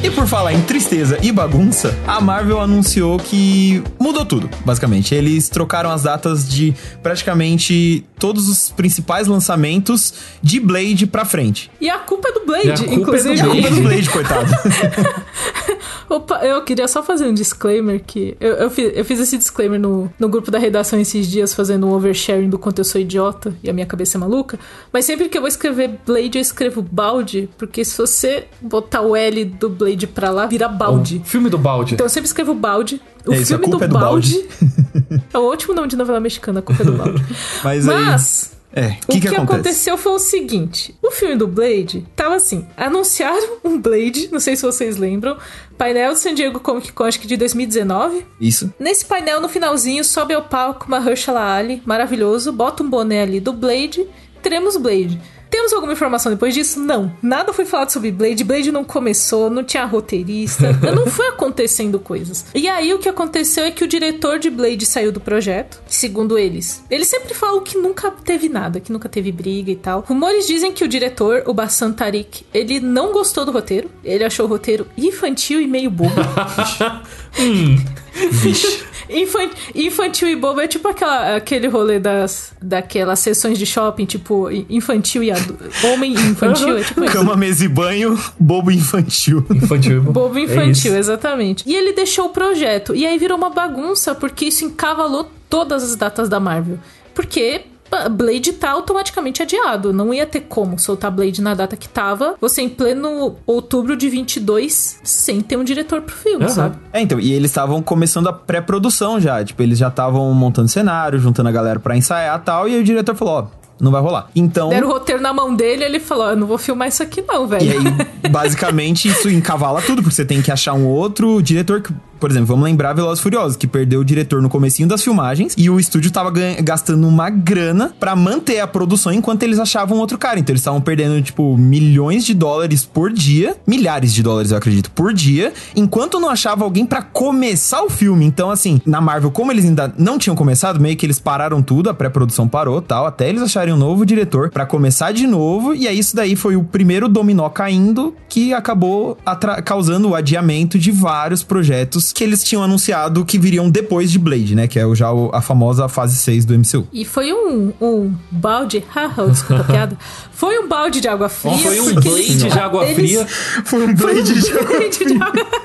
E por falar em tristeza e bagunça, a Marvel anunciou que mudou tudo, basicamente. Eles trocaram as datas de praticamente todos os principais lançamentos de Blade pra frente. E a culpa é do Blade, culpa é do inclusive. E a culpa é do Blade, coitado. Opa, eu queria só fazer um disclaimer que. Eu, eu, fiz, eu fiz esse disclaimer no, no grupo da redação esses dias, fazendo um oversharing do quanto eu sou idiota e a minha cabeça é maluca. Mas sempre que eu vou escrever Blade, eu escrevo balde, porque se você botar o L do Blade pra lá, vira balde. O filme do balde. Então eu sempre escrevo balde. O É filme culpa é do balde. é o último nome de novela mexicana, a culpa é do balde. Mas, aí. Mas. É, o O que, que, que, acontece? aconteceu foi o seguinte: o filme do Blade tava assim. Anunciaram um Blade, não sei se vocês lembram, painel de San Diego Comic Con, acho que de 2019. Isso. Nesse painel, no finalzinho, sobe ao palco Mahershala Ali, maravilhoso, bota um boné ali do Blade, teremos Blade. Temos alguma informação depois disso? Não. Nada foi falado sobre Blade. Blade não começou, não tinha roteirista. não foi acontecendo coisas. E aí o que aconteceu é que o diretor de Blade saiu do projeto, segundo eles. Eles sempre falam que nunca teve nada, que nunca teve briga e tal. Rumores dizem que o diretor, o Bassan Tariq, ele não gostou do roteiro. Ele achou o roteiro infantil e meio bobo. Vixe. Infan- infantil e bobo é tipo aquela, aquele rolê das, daquelas sessões de shopping, tipo, infantil e adu- homem e infantil, é tipo isso. Cama, mesa e banho, bobo infantil. Infantil. Bobo É infantil, isso. exatamente. E ele deixou o projeto. E aí virou uma bagunça, porque isso encavalou todas as datas da Marvel. Porque Blade tá automaticamente adiado. Não ia ter como soltar Blade na data que tava. Você em pleno outubro de 22, sem ter um diretor pro filme, Aham. sabe? É, então, e eles estavam começando a pré-produção já. Tipo, eles já estavam montando cenário, juntando a galera pra ensaiar e tal. E aí o diretor falou: ó, não vai rolar. Então. Deram o roteiro na mão dele ele falou: Eu não vou filmar isso aqui, não, E velho. aí, basicamente, isso encavala tudo, porque você tem que achar um outro diretor que. Por exemplo, vamos lembrar Velozes Furiosos, que perdeu o diretor no comecinho das filmagens e o estúdio tava gastando uma grana pra manter a produção enquanto eles achavam outro cara. Então eles estavam perdendo, tipo, milhões de dólares por dia, milhares de dólares, eu acredito, por dia, enquanto não achava alguém pra começar o filme. Então, assim, na Marvel, como eles ainda não tinham começado, meio que eles pararam tudo, a pré-produção parou tal, até eles acharem um novo diretor pra começar de novo. E aí, isso daí foi o primeiro dominó caindo que acabou causando o adiamento de vários projetos que eles tinham anunciado que viriam depois de Blade, né? Que é o- já a famosa fase 6 do MCU. E foi um, um balde, haha, desculpa a piada. Foi um balde de água fria. Foi um blade eles- de água eles- fria. Foi um Blade de Blade de água.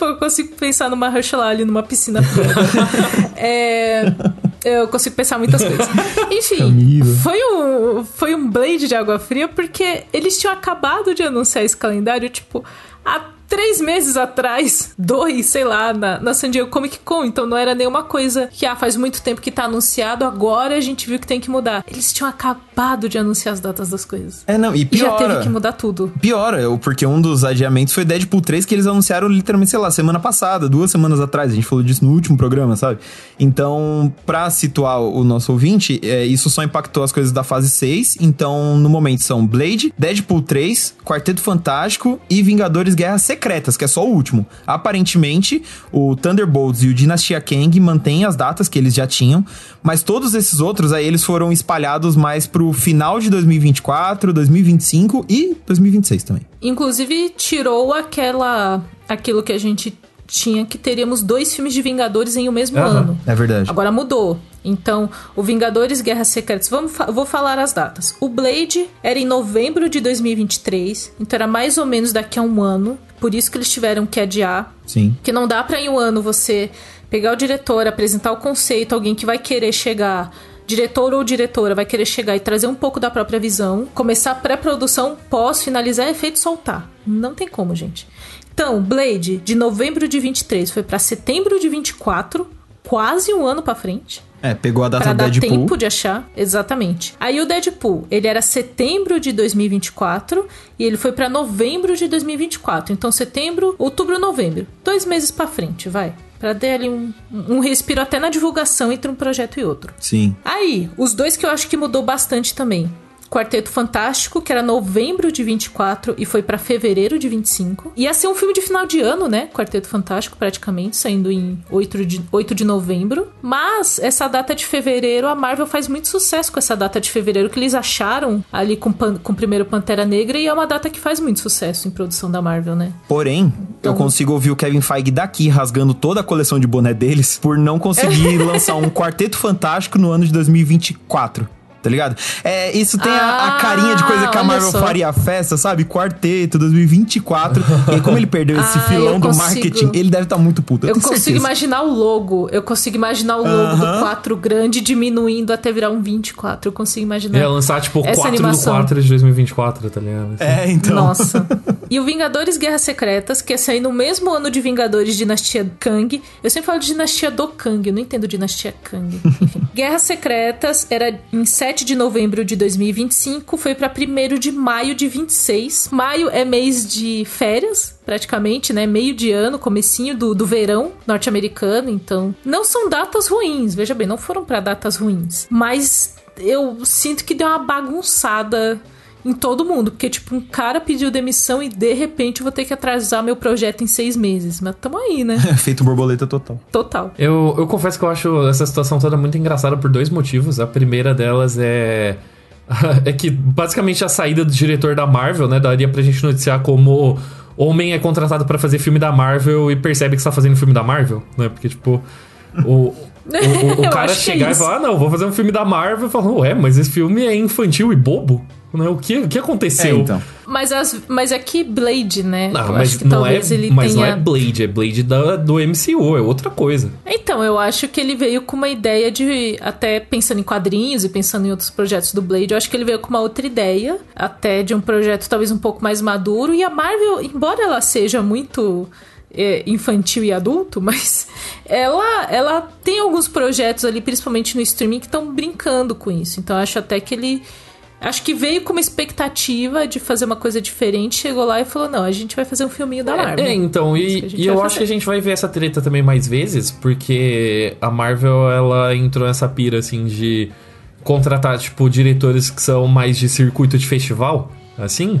Eu consigo pensar numa Mahershala ali numa piscina fria. é, eu consigo pensar muitas coisas. Enfim, foi um, foi um blade de água fria porque eles tinham acabado de anunciar esse calendário, tipo, há três meses atrás, dois, sei lá, na, na San Diego Comic Con. Então não era nenhuma coisa que, ah, faz muito tempo que tá anunciado, agora a gente viu que tem que mudar. Eles tinham acabado de anunciar as datas das coisas. É, não, e E já piora. teve que mudar tudo. Piora, eu- porque um dos adiamentos foi Deadpool 3 que eles anunciaram literalmente, sei lá, semana passada, duas semanas atrás. A gente falou disso no último programa, sabe? Então, pra situar o nosso ouvinte, é, isso só impactou as coisas da fase 6. Então, no momento são Blade, Deadpool 3, Quarteto Fantástico e Vingadores Guerras Secretas, que é só o último. Aparentemente, o Thunderbolts e o Dinastia Kang mantêm as datas que eles já tinham, mas todos esses outros aí eles foram espalhados mais pro final de 2024, 2025 e 2026 também. Inclusive, tirou aquela. aquilo que a gente tinha que teríamos dois filmes de Vingadores em o mesmo Aham. ano. É verdade. Agora mudou. Então, o Vingadores Guerra Secretas, vamos vou falar as datas. O Blade era em novembro de 2023, então era mais ou menos daqui a um ano. Por isso que eles tiveram que adiar. Sim. Que não dá pra em um ano você pegar o diretor, apresentar o conceito, alguém que vai querer chegar, diretor ou diretora vai querer chegar e trazer um pouco da própria visão, começar a pré-produção, pós, finalizar efeito e soltar. Não tem como, gente. Então, Blade, de novembro de 23 foi pra setembro de 24, quase um ano pra frente. É, pegou a data Pra do dar Deadpool. tempo de achar, exatamente. Aí o Deadpool, ele era setembro de 2024 e ele foi pra novembro de 2024. Então setembro, outubro, novembro, dois meses pra frente, vai. Pra dar ali um, um respiro até na divulgação entre um projeto e outro. Sim. Aí, os dois que eu acho que mudou bastante também. Quarteto Fantástico, que era novembro de 24 e foi para fevereiro de 25. Ia ser um filme de final de ano, né? Quarteto Fantástico, praticamente, saindo em 8 de, 8 de novembro. Mas essa data de fevereiro, a Marvel faz muito sucesso com essa data de fevereiro que eles acharam ali com, com o primeiro Pantera Negra e é uma data que faz muito sucesso em produção da Marvel, né? Porém, então... eu consigo ouvir o Kevin Feige daqui rasgando toda a coleção de boné deles por não conseguir lançar um Quarteto Fantástico no ano de 2024 tá ligado? É, isso tem ah, a, a, ah, carinha de coisa que a Marvel só. faria festa, sabe? Quarteto 2024. e como ele perdeu esse ah, filão do marketing, ele deve estar tá muito puto. Eu, eu consigo certeza. imaginar o logo. Eu consigo imaginar o logo uh -huh. do 4 grande diminuindo até virar um 24. Eu consigo imaginar. É, lançar tipo 4 animação. do 4 de 2024, tá ligado? Assim. É, então. Nossa. e o Vingadores Guerras Secretas, que é sair no mesmo ano de Vingadores Dinastia Kang. Eu sempre falo de Dinastia do Kang, eu não entendo Dinastia Kang. Enfim. Guerras Secretas era em 7 7 de novembro de 2025 foi para 1 de maio de 26. Maio é mês de férias, praticamente, né? Meio de ano, comecinho do, do verão norte-americano, então não são datas ruins, veja bem, não foram para datas ruins, mas eu sinto que deu uma bagunçada em todo mundo. Porque, tipo, um cara pediu demissão e de repente eu vou ter que atrasar meu projeto em seis meses. Mas tamo aí, né? Feito borboleta total. Total. Eu, eu confesso que eu acho essa situação toda muito engraçada por dois motivos. A primeira delas é. é que basicamente a saída do diretor da Marvel, né? Daria pra gente noticiar como homem é contratado para fazer filme da Marvel e percebe que está fazendo filme da Marvel, né? Porque, tipo, o, o, o, o cara chegar é e falar, ah, não, vou fazer um filme da Marvel, e falar, ué, mas esse filme é infantil e bobo. Né? O, que, o que aconteceu? É, então. Mas, as, mas é que Blade, né? Não, mas não é, mas tenha... não é Blade, é Blade da, do MCU, é outra coisa. Então, eu acho que ele veio com uma ideia de. Até pensando em quadrinhos e pensando em outros projetos do Blade, eu acho que ele veio com uma outra ideia, até de um projeto talvez um pouco mais maduro. E a Marvel, embora ela seja muito. É, infantil e adulto, mas ela, ela tem alguns projetos ali, principalmente no streaming, que estão brincando com isso. Então eu acho até que ele Acho que veio com uma expectativa de fazer uma coisa diferente, chegou lá e falou: não, a gente vai fazer um filminho da Marvel. É, então, e, e eu fazer. acho que a gente vai ver essa treta também mais vezes, porque a Marvel, ela entrou nessa pira, assim, de contratar, tipo, diretores que são mais de circuito de festival, assim.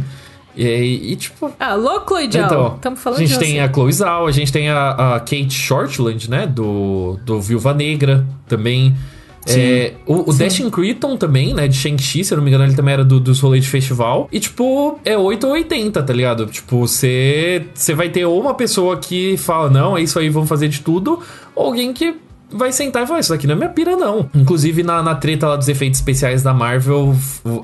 E, e, tipo. Ah, louco, Chloe Então, Estamos falando A gente tem a Chloe Zhao, a gente tem a, a Kate Shortland, né? Do, do Viúva Negra também. É, o, o Destin Creaton também, né, de Shang-Chi, se eu não me engano, ele também era do, dos rolês de festival. E, tipo, é 8 ou 80, tá ligado? Tipo, você vai ter ou uma pessoa que fala, não, é isso aí, vamos fazer de tudo, ou alguém que vai sentar e falar: Isso daqui não é minha pira, não. Inclusive, na, na treta lá dos efeitos especiais da Marvel,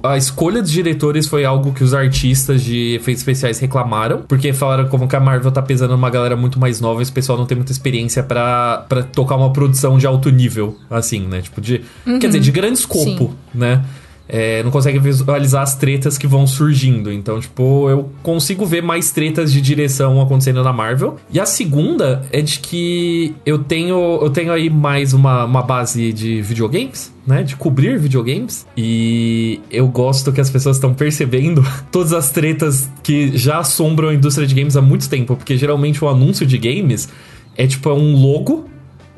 a escolha dos diretores foi algo que os artistas de efeitos especiais reclamaram, porque falaram como que a Marvel tá pesando numa galera muito mais nova e esse pessoal não tem muita experiência para tocar uma produção de alto nível, assim, né? Tipo, de. Uhum. Quer dizer, de grande escopo, Sim. né? É, não consegue visualizar as tretas que vão surgindo. Então, tipo, eu consigo ver mais tretas de direção acontecendo na Marvel. E a segunda é de que eu tenho, eu tenho aí mais uma, uma base de videogames. Né, de cobrir videogames e eu gosto que as pessoas estão percebendo todas as tretas que já assombram a indústria de games há muito tempo, porque geralmente o anúncio de games é tipo é um logo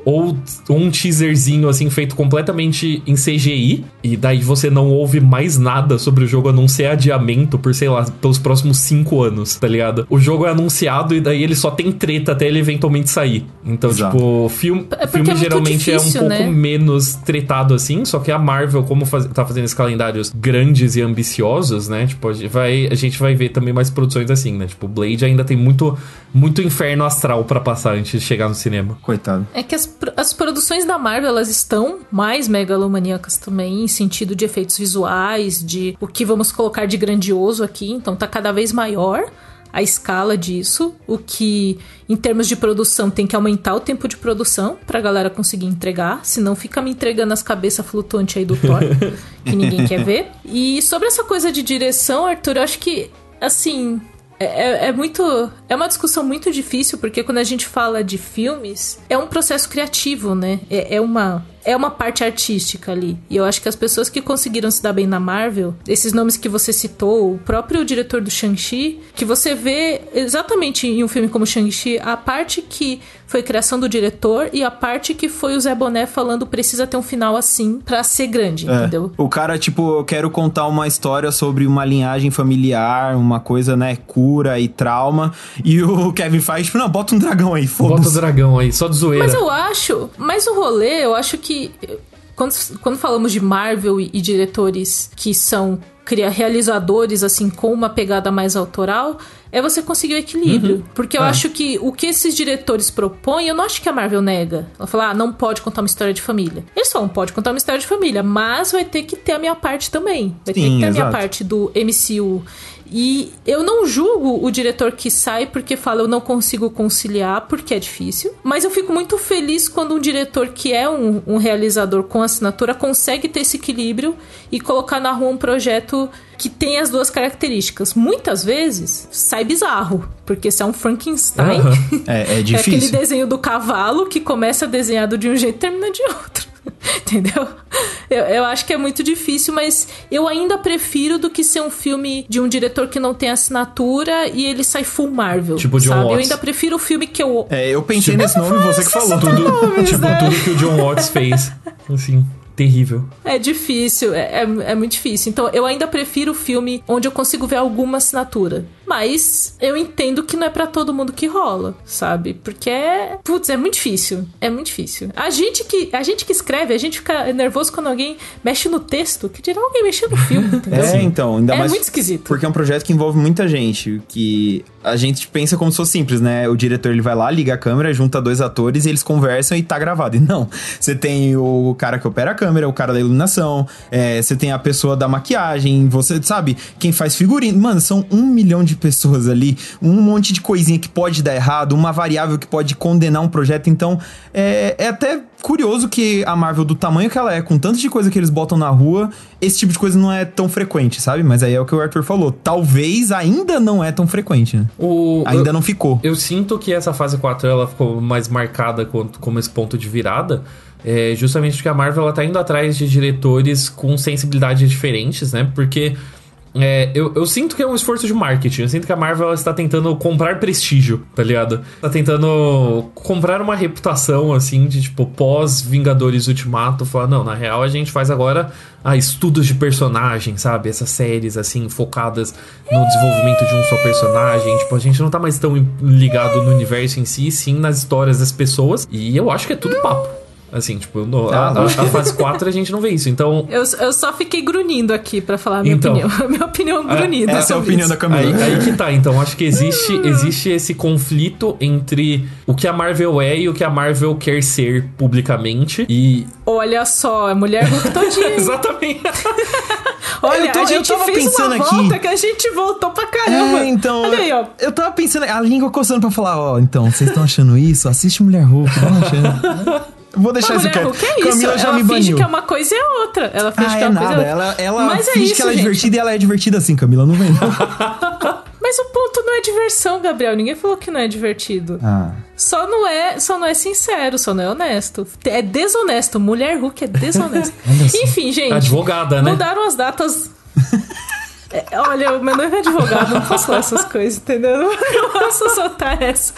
ou um teaserzinho assim feito completamente em CGI e daí você não ouve mais nada sobre o jogo a não ser adiamento por sei lá pelos próximos cinco anos, tá ligado? O jogo é anunciado e daí ele só tem treta até ele eventualmente sair. Então, Exato. tipo, filme, é filme é geralmente difícil, é um pouco né? menos tretado assim, só que a Marvel como faz, tá fazendo esses calendários grandes e ambiciosos, né? Tipo, a gente vai, a gente vai ver também mais produções assim, né? Tipo, Blade ainda tem muito muito inferno astral para passar antes de chegar no cinema. Coitado. É que as as produções da Marvel elas estão mais megalomaníacas também, em sentido de efeitos visuais, de o que vamos colocar de grandioso aqui, então tá cada vez maior a escala disso, o que em termos de produção tem que aumentar o tempo de produção pra galera conseguir entregar, senão fica me entregando as cabeças flutuantes aí do Thor, que ninguém quer ver. E sobre essa coisa de direção, Arthur, eu acho que assim, é, é, é, muito. É uma discussão muito difícil, porque quando a gente fala de filmes, é um processo criativo, né? É, é uma. É uma parte artística ali. E eu acho que as pessoas que conseguiram se dar bem na Marvel, esses nomes que você citou, o próprio diretor do Shang-Chi, que você vê exatamente em um filme como Shang-Chi, a parte que foi criação do diretor e a parte que foi o Zé Boné falando precisa ter um final assim para ser grande, é. entendeu? O cara, tipo, eu quero contar uma história sobre uma linhagem familiar, uma coisa, né, cura e trauma. E o Kevin faz, tipo, não, bota um dragão aí, foda-se. Bota o dragão aí, só de zoeira. Mas eu acho, mas o rolê, eu acho que quando, quando falamos de Marvel e, e diretores que são cria realizadores assim com uma pegada mais autoral, é você conseguir o equilíbrio. Uhum. Porque eu é. acho que o que esses diretores propõem, eu não acho que a Marvel nega. Ela fala, ah, não pode contar uma história de família. Eles falam, pode contar uma história de família, mas vai ter que ter a minha parte também. Vai Sim, ter que ter exato. a minha parte do MCU e eu não julgo o diretor que sai porque fala eu não consigo conciliar, porque é difícil. Mas eu fico muito feliz quando um diretor que é um, um realizador com assinatura consegue ter esse equilíbrio e colocar na rua um projeto que tem as duas características. Muitas vezes sai bizarro, porque se é um Frankenstein, uhum. é, é difícil. é aquele desenho do cavalo que começa desenhado de um jeito e termina de outro. Entendeu? Eu, eu, acho que é muito difícil, mas eu ainda prefiro do que ser um filme de um diretor que não tem assinatura e ele sai full Marvel. Tipo John sabe? Watts. Eu ainda prefiro o filme que eu. É, eu pensei tipo, nesse nome, você que falou. Tudo, nomes, tipo, né? tudo que o John Watts fez. Assim terrível. É difícil, é, é, é, muito difícil. Então eu ainda prefiro o filme onde eu consigo ver alguma assinatura. Mas eu entendo que não é para todo mundo que rola, sabe? Porque é. Putz, é muito difícil. É muito difícil. A gente que, a gente que escreve, a gente fica nervoso quando alguém mexe no texto, que dirá alguém mexer no filme, entendeu? É, então, ainda é mais. É muito esquisito. Porque é um projeto que envolve muita gente. Que a gente pensa como se fosse simples, né? O diretor ele vai lá, liga a câmera, junta dois atores e eles conversam e tá gravado. E não. Você tem o cara que opera a câmera, o cara da iluminação, é, você tem a pessoa da maquiagem, você sabe, quem faz figurino. Mano, são um milhão de pessoas ali, um monte de coisinha que pode dar errado, uma variável que pode condenar um projeto. Então, é, é até curioso que a Marvel, do tamanho que ela é, com tanto de coisa que eles botam na rua, esse tipo de coisa não é tão frequente, sabe? Mas aí é o que o Arthur falou. Talvez ainda não é tão frequente, né? O, ainda eu, não ficou. Eu sinto que essa fase 4 ela ficou mais marcada como, esse ponto de virada. É justamente porque a Marvel ela tá indo atrás de diretores com sensibilidades diferentes, né? Porque é, eu, eu, sinto que é um esforço de marketing. Eu sinto que a Marvel está tentando comprar prestígio, tá ligado? Tá tentando comprar uma reputação, assim, de tipo, pós-Vingadores Ultimato. Falar, não, na real a gente faz agora ah, estudos de personagem, sabe? Essas séries, assim, focadas no desenvolvimento de um só personagem. Tipo, a gente não tá mais tão ligado no universo em si, sim nas histórias das pessoas. E eu acho que é tudo papo. Assim, tipo, no, a, a, a, fase 4 a gente não vê isso, então... Eu, eu só fiquei grunindo aqui para falar a minha então, opinião. A minha opinião é grunida. Essa é a opinião isso. da Camila. Aí, aí, que tá, então acho que existe, existe esse conflito entre o que a Marvel é e o que a Marvel quer ser publicamente e... Olha só, a mulher Hulk todinha. Exatamente. Olha, tô, a gente fez uma aqui. volta que a gente voltou pra caramba. É, então, Olha aí, ó. Eu tava pensando, a língua coçando pra falar, ó, então, vocês estão achando isso? Assiste Mulher Hulk, vão achando. Vou deixar isso quieto. Que é isso? Camila já ela me baniu. finge que é uma coisa e é outra. Ela finge ah, que é, é uma nada. coisa Ela, ela Mas é finge é isso, que ela é gente. divertida e ela é divertida assim, Camila. Não vem, não. Mas o ponto não é diversão, Gabriel. Ninguém falou que não é divertido. Ah. Só não é, só não é sincero, só não é honesto. É desonesto. Mulher Hulk é desonesto. Enfim, gente. Advogada, né? Mudaram as datas. É, olha, o meu noivo é advogado, não posso falar essas coisas, entendeu? Não posso soltar essa.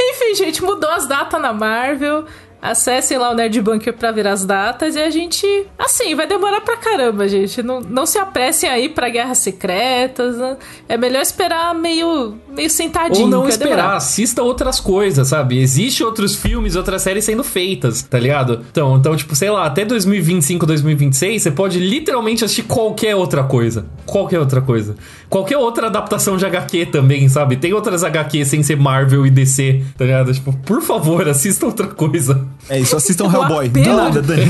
Enfim, gente, mudou as datas na Marvel. Acessem lá o Nerd Bunker pra ver as datas e a gente. Assim, vai demorar pra caramba, gente. Não, não se apressem aí pra guerras secretas. Né? É melhor esperar meio, meio sentadinho. Ou não esperar, demorar. assista outras coisas, sabe? Existem outros filmes, outras séries sendo feitas, tá ligado? Então, então, tipo, sei lá, até 2025, 2026, você pode literalmente assistir qualquer outra coisa. Qualquer outra coisa. Qualquer outra adaptação de HQ também, sabe? Tem outras HQ sem ser Marvel e DC, tá ligado? Tipo, por favor, assista outra coisa. É isso, assistam Hellboy. Do nada, Dani.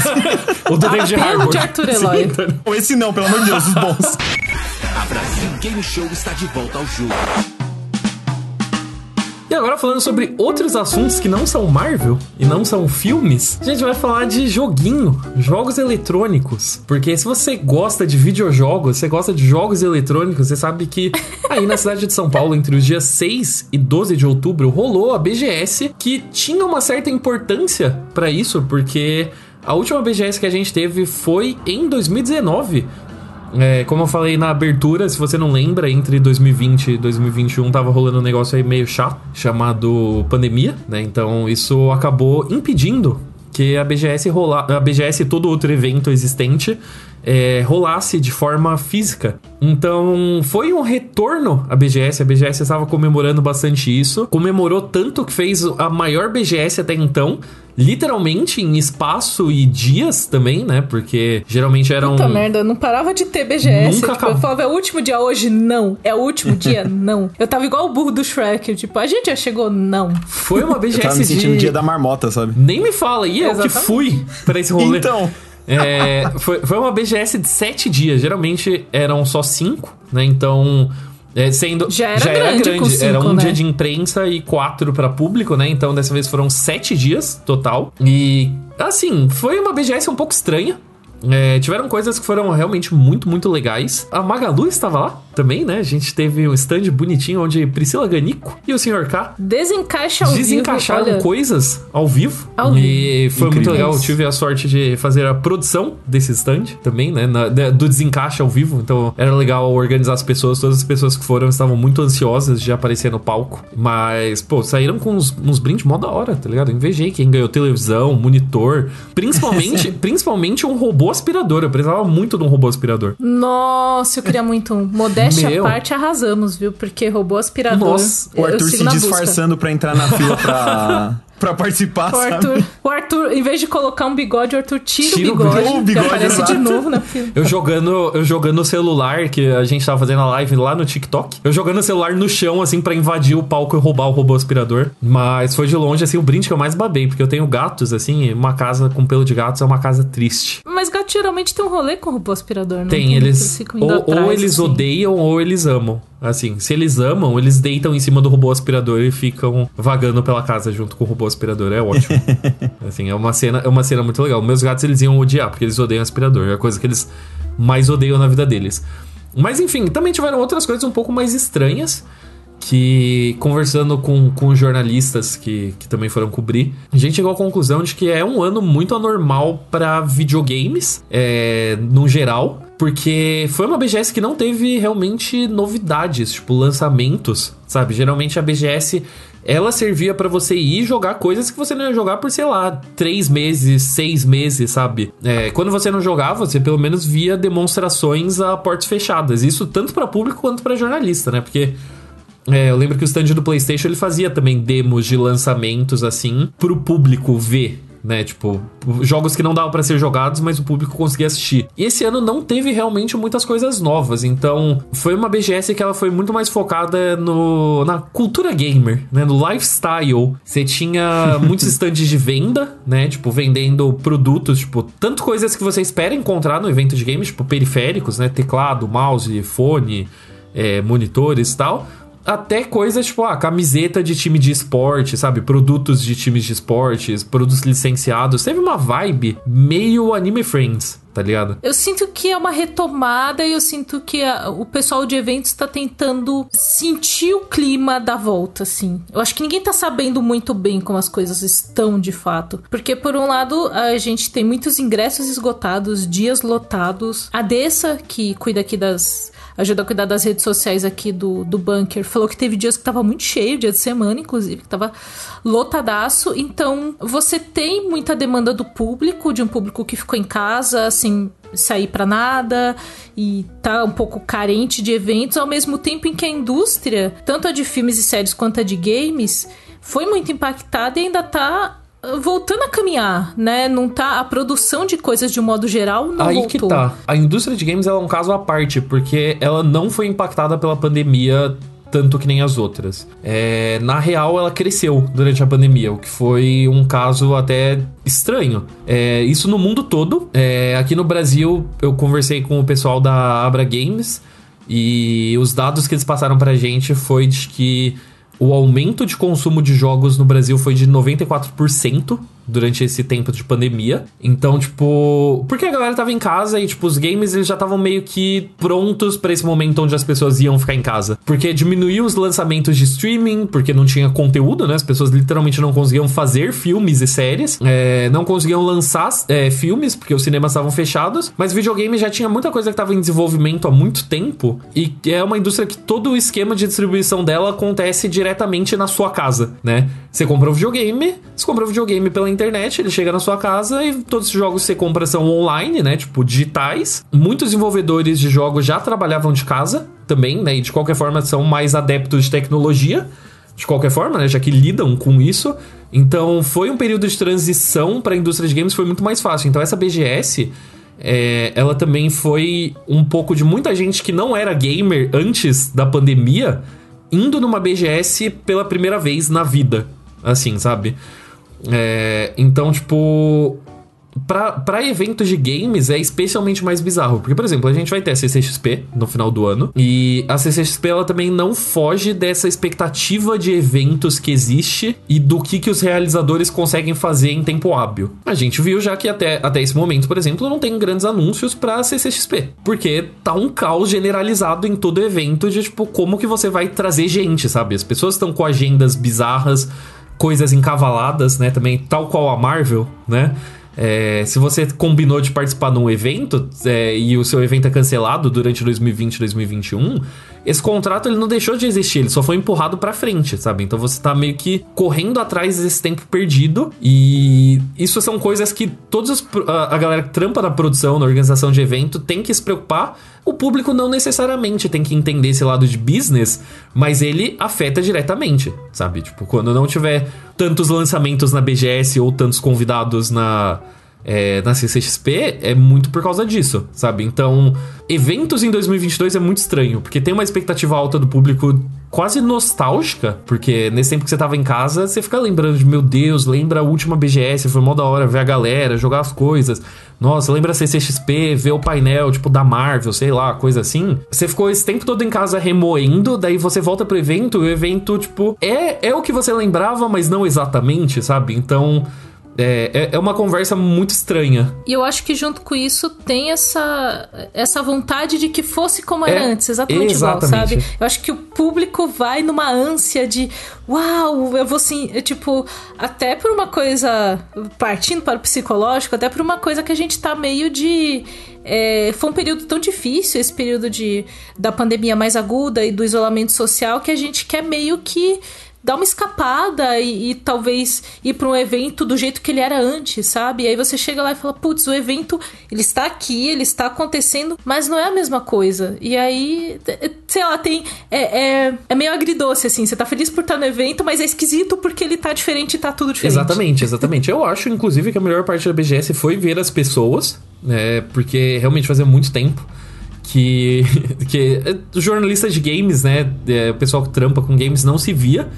o do David Harbour. de Arthur Eloy. Esse não, pelo amor de Deus, os bons. A Brasil Game Show está de volta ao jogo. E agora falando sobre outros assuntos que não são Marvel e não são filmes, a gente vai falar de joguinho, jogos eletrônicos. Porque se você gosta de videojogos, você gosta de jogos eletrônicos, você sabe que aí na cidade de São Paulo, entre os dias 6 e 12 de outubro, rolou a BGS, que tinha uma certa importância para isso, porque A última BGS que a gente teve foi em 2019. É, como eu falei na abertura, se você não lembra, entre 2020 e 2021 tava rolando um negócio aí meio chato, chamado pandemia, né? Então isso acabou impedindo que a BGS rolar, a BGS e todo outro evento existente é, rolasse de forma física. Então foi um retorno à BGS. A BGS estava comemorando bastante isso. Comemorou tanto que fez a maior BGS até então. Literalmente em espaço e dias também, né? Porque geralmente eram. Puta merda, não parava de ter BGS. Nunca tipo, acabou. eu falava, é o último dia hoje? Não. É o último dia? não. Eu tava igual o burro do Shrek. Tipo, a gente já chegou? Não. Foi uma Eu BGS tava me sentindo de. no dia da marmota, sabe? Nem me fala, e eu que Exatamente. fui pra esse rolê. Então, É, foi, foi uma BGS de sete dias. Geralmente eram só cinco, né? Então. é, sendo, Já era grande com cinco, era um né? dia de imprensa e quatro pra público, né? Então dessa vez foram sete dias total. E assim, foi uma BGS um pouco estranha. É, tiveram coisas que foram realmente muito, muito legais. A Magalu estava lá também, né? A gente teve um stand bonitinho onde Priscila Ganico e o Sr. K Desencaixa ao desencaixaram vivo. Coisas ao vivo. Ao e foi muito Incrível. legal. Eu tive a sorte de fazer a produção desse stand também, né? na- do desencaixe ao vivo. Então era legal organizar as pessoas. Todas as pessoas que foram estavam muito ansiosas de aparecer no palco. Mas, pô, saíram com uns, uns brindes mó da hora, tá ligado? Eu invejei quem ganhou televisão, monitor. Principalmente, principalmente um robô aspirador. Eu precisava muito de um robô aspirador. Nossa, eu queria muito um. Modéstia Meu. à parte, arrasamos, viu? Porque robô aspirador. Nossa, o eu Arthur se disfarçando pra entrar na fila pra, pra participar, O sabe? Arthur, o Arthur, em vez de colocar um bigode, o Arthur tira, Tira o o bigode. O bigode, aparece de novo na fila. Eu jogando, eu jogando o celular, que a gente tava fazendo a live lá no TikTok. Eu jogando o celular no chão, assim, pra invadir o palco e roubar o robô aspirador. Mas foi de longe, assim, o brinde que eu mais babei, porque eu tenho gatos, assim, e uma casa com pelo de gatos é uma casa triste. Mas gato geralmente tem um rolê com robô aspirador, não Tem, eles. indo Ou, atrás, ou eles assim. odeiam ou eles amam. Assim, se eles amam, eles deitam em cima do robô aspirador e ficam vagando pela casa junto com o robô aspirador. É ótimo. assim, é uma cena, é uma cena muito legal. Meus gatos eles iam odiar, porque eles odeiam aspirador. É a coisa que eles mais odeiam na vida deles. Mas enfim, também tiveram outras coisas um pouco mais estranhas. Que conversando com, com jornalistas que, que também foram cobrir, a gente chegou à conclusão de que é um ano muito anormal para videogames, é, no geral, porque foi uma BGS que não teve realmente novidades, tipo lançamentos, sabe? Geralmente a BGS ela servia pra você ir jogar coisas que você não ia jogar por, sei lá, três meses, seis meses, sabe? É, quando você não jogava, você pelo menos via demonstrações a portas fechadas. Isso tanto pra público quanto pra jornalista, né? Porque é, eu lembro que o stand do PlayStation ele fazia também demos de lançamentos assim pro público ver. Né, tipo, jogos que não davam pra ser jogados, mas o público conseguia assistir. E esse ano não teve realmente muitas coisas novas, então foi uma BGS que ela foi muito mais focada no na cultura gamer, né, no lifestyle. Você tinha muitos stands de venda, né, tipo vendendo produtos, tipo, tanto coisas que você espera encontrar no evento de games, tipo periféricos, né, teclado, mouse, fone, é, monitores e tal. Até coisas tipo, a camiseta de time de esporte, sabe? Produtos de times de esportes, produtos licenciados. Teve uma vibe meio Anime Friends, tá ligado? Eu sinto que é uma retomada e eu sinto que a- o pessoal de eventos tá tentando sentir o clima da volta, assim. Eu acho que ninguém tá sabendo muito bem como as coisas estão de fato. Porque, por um lado, a gente tem muitos ingressos esgotados, dias lotados. A Dessa, que cuida aqui das. Ajuda a cuidar das redes sociais aqui do, do bunker, falou que teve dias que tava muito cheio, dia de semana, inclusive, que tava lotadaço. Então, você tem muita demanda do público, de um público que ficou em casa, sem sair pra nada e tá um pouco carente de eventos, ao mesmo tempo em que a indústria, tanto a de filmes e séries quanto a de games, foi muito impactada e ainda tá voltando a caminhar, né? Não tá a produção de coisas de um modo geral não Aí voltou. que tá. A indústria de games ela é um caso à parte, porque ela não foi impactada pela pandemia tanto que nem as outras. É, na real, ela cresceu durante a pandemia, o que foi um caso até estranho. É, isso no mundo todo. É, aqui no Brasil, eu conversei com o pessoal da Abra Games e os dados que eles passaram pra gente foi de que o aumento de consumo de jogos no Brasil foi de 94% durante esse tempo de pandemia. Então, tipo, porque a galera tava em casa e, tipo, os games eles já estavam meio que prontos para esse momento onde as pessoas iam ficar em casa. Porque diminuiu os lançamentos de streaming, porque não tinha conteúdo, né? As pessoas literalmente não conseguiam fazer filmes e séries, é, não conseguiam lançar é, filmes, porque os cinemas estavam fechados, mas videogame já tinha muita coisa que estava em desenvolvimento há muito tempo e é uma indústria que todo o esquema de distribuição dela acontece diretamente na sua casa, né? Você comprou um videogame, você comprou um videogame pela internet, ele chega na sua casa e todos os jogos que você compra são online, né? Tipo, digitais. Muitos desenvolvedores de jogos já trabalhavam de casa também, né? E de qualquer forma são mais adeptos de tecnologia. De qualquer forma, né? Já que lidam com isso. Então, foi um período de transição para a indústria de games, foi muito mais fácil. Então, essa BGS, é, ela também foi um pouco de muita gente que não era gamer antes da pandemia, indo numa BGS pela primeira vez na vida. Assim, sabe? É, então, tipo, para eventos de games é especialmente mais bizarro. Porque, por exemplo, a gente vai ter a CCXP no final do ano. E a CCXP ela também não foge dessa expectativa de eventos que existe e do que, que os realizadores conseguem fazer em tempo hábil. A gente viu já que até, até esse momento, por exemplo, não tem grandes anúncios pra CCXP. Porque tá um caos generalizado em todo evento de, tipo, como que você vai trazer gente, sabe? As pessoas estão com agendas bizarras coisas encavaladas, né? Também, tal qual a Marvel, né? É, se você combinou de participar de um evento é, e o seu evento é cancelado durante 2020 e 2021, esse contrato ele não deixou de existir, ele só foi empurrado para frente, sabe? Então você tá meio que correndo atrás desse tempo perdido e isso são coisas que todos os, a, a galera que trampa na produção, na organização de evento tem que se preocupar. O público não necessariamente tem que entender esse lado de business, mas ele afeta diretamente, sabe? Tipo, quando não tiver tantos lançamentos na BGS ou tantos convidados na é, na CCXP é muito por causa disso, sabe? Então, eventos em 2022 é muito estranho, porque tem uma expectativa alta do público quase nostálgica, porque nesse tempo que você tava em casa, você fica lembrando de, meu Deus, lembra a última BGS, foi mó da hora ver a galera, jogar as coisas. Nossa, lembra a CCXP, ver o painel, tipo, da Marvel, sei lá, coisa assim. Você ficou esse tempo todo em casa remoendo, daí você volta pro evento, e o evento, tipo, é, é o que você lembrava, mas não exatamente, sabe? Então... É, é, é uma conversa muito estranha. E eu acho que junto com isso tem essa, essa vontade de que fosse como era é, antes, exatamente, exatamente, igual, sabe? Eu acho que o público vai numa ânsia de uau, eu vou sim, tipo, até por uma coisa, partindo para o psicológico, até por uma coisa que a gente tá meio de. É, foi um período tão difícil, esse período de, da pandemia mais aguda e do isolamento social, que a gente quer meio que dar uma escapada e, e talvez ir para um evento do jeito que ele era antes, sabe? E aí você chega lá e fala, putz, o evento ele está aqui, ele está acontecendo, mas não é a mesma coisa. E aí, sei lá, tem é, é, é meio agridoce assim. Você tá feliz por estar no evento, mas é esquisito porque ele tá diferente e tá tudo diferente. Exatamente, exatamente. Eu acho, inclusive, que a melhor parte da BGS foi ver as pessoas, né? Porque realmente fazia muito tempo que, que jornalista de games, né? É, o pessoal que trampa com games não se via.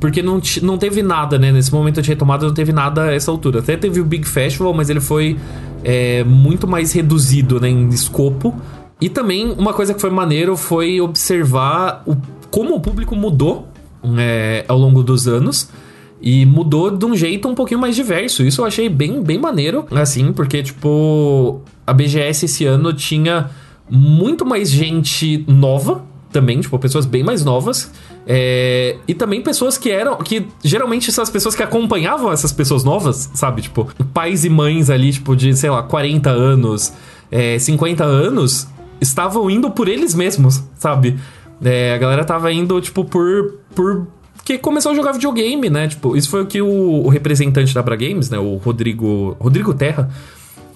Porque não, não teve nada, né? Nesse momento de retomada não teve nada a essa altura. Até teve o Big Festival, mas ele foi é, muito mais reduzido né, em escopo. E também uma coisa que foi maneiro foi observar o, como o público mudou é, ao longo dos anos. E mudou de um jeito um pouquinho mais diverso. Isso eu achei bem, bem maneiro, assim, porque, tipo, a BGS esse ano tinha muito mais gente nova também, tipo, pessoas bem mais novas. É, e também pessoas que eram. Que geralmente são as pessoas que acompanhavam essas pessoas novas, sabe? Tipo, pais e mães ali, tipo, de, sei lá, 40 anos, é, 50 anos, estavam indo por eles mesmos, sabe? É, a galera tava indo, tipo, por. por que começou a jogar videogame, né? Tipo, isso foi o que o, o representante da Bra Games, né? O Rodrigo. Rodrigo Terra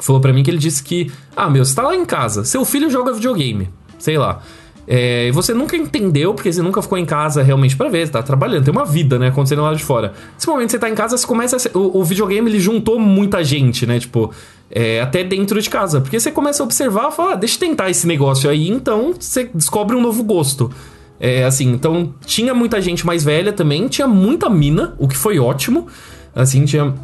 falou para mim que ele disse que, ah, meu, você tá lá em casa, seu filho joga videogame, sei lá. É, você nunca entendeu, porque você nunca ficou em casa realmente para ver, você tá trabalhando, tem uma vida, né, acontecendo lá de fora. Nesse momento você tá em casa, você começa a, o, o, videogame ele juntou muita gente, né, tipo, é, até dentro de casa, porque você começa a observar, fala, ah, deixa eu tentar esse negócio aí, então você descobre um novo gosto. É, assim, então tinha muita gente mais velha também, tinha muita mina, o que foi ótimo. Assim, tinha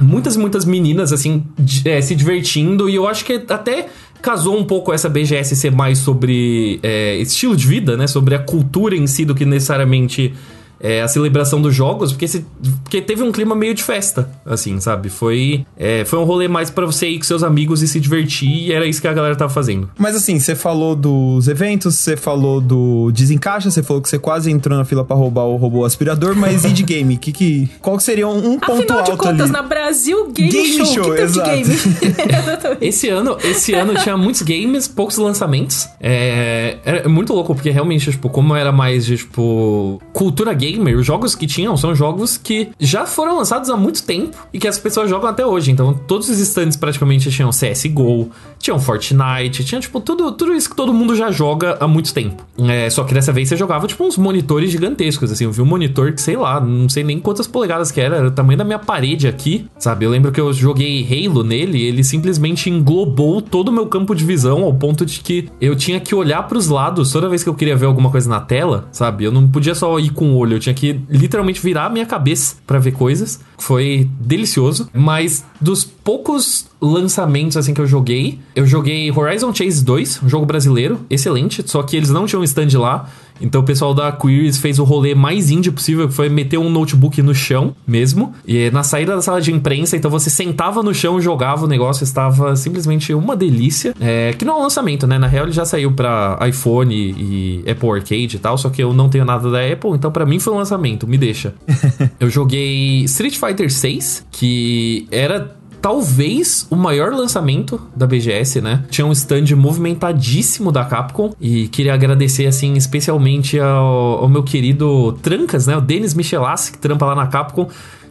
muitas muitas meninas, assim, é, se divertindo. E eu acho que até casou um pouco essa BGS ser mais sobre é, estilo de vida, né? Sobre a cultura em si do que necessariamente é, a celebração dos jogos, porque, se, porque teve um clima meio de festa, assim, sabe? Foi, é, foi um rolê mais para você ir com seus amigos e se divertir, e era isso que a galera tava fazendo. Mas assim, você falou dos eventos, você falou do desencaixa, você falou que você quase entrou na fila para roubar o robô aspirador, mas e de game? Que, que, qual que seria um, ponto Afinal alto de contas, ali? na Brasil Game, Game Show, Show, que exato. game? Esse ano, esse ano tinha muitos games, poucos lançamentos. É, é muito louco, porque realmente, tipo, como era mais de, tipo, cultura gamer, os jogos que tinham são jogos que já foram lançados há muito tempo e que as pessoas jogam até hoje. Então, todos os stands praticamente tinham CSGO, tinham Fortnite, tinha, tipo, tudo, tudo isso que todo mundo já joga há muito tempo. É, só que dessa vez você jogava, tipo, uns monitores gigantescos, assim. Eu vi um monitor que, sei lá, não sei nem quantas polegadas que era, era o tamanho da minha parede aqui, sabe? Eu lembro que eu joguei Halo nele, ele simplesmente englobou todo o meu campo de visão ao ponto de que eu tinha que olhar pros lados toda vez que eu queria ver alguma coisa na tela, sabe? Eu não podia só ir com o olho, eu tinha que literalmente virar a minha cabeça pra ver coisas. Foi delicioso, mas dos poucos lançamentos assim que eu joguei, eu joguei Horizon Chase 2, um jogo brasileiro, excelente, só que eles não tinham stand lá. Então o pessoal da Queries fez o rolê mais indie possível, que foi meter um notebook no chão mesmo. E na saída da sala de imprensa, então você sentava no chão, jogava o negócio, estava simplesmente uma delícia. É, que não é um lançamento, né? Na real ele já saiu pra iPhone e, Apple Arcade e tal, só que eu não tenho nada da Apple, então pra mim foi um lançamento, me deixa. eu joguei Street Fighter 6, que era talvez o maior lançamento da BGS, né? Tinha um stand movimentadíssimo da Capcom e queria agradecer, assim, especialmente ao, ao meu querido Trancas, né? O Denis Michelassi, que trampa lá na Capcom.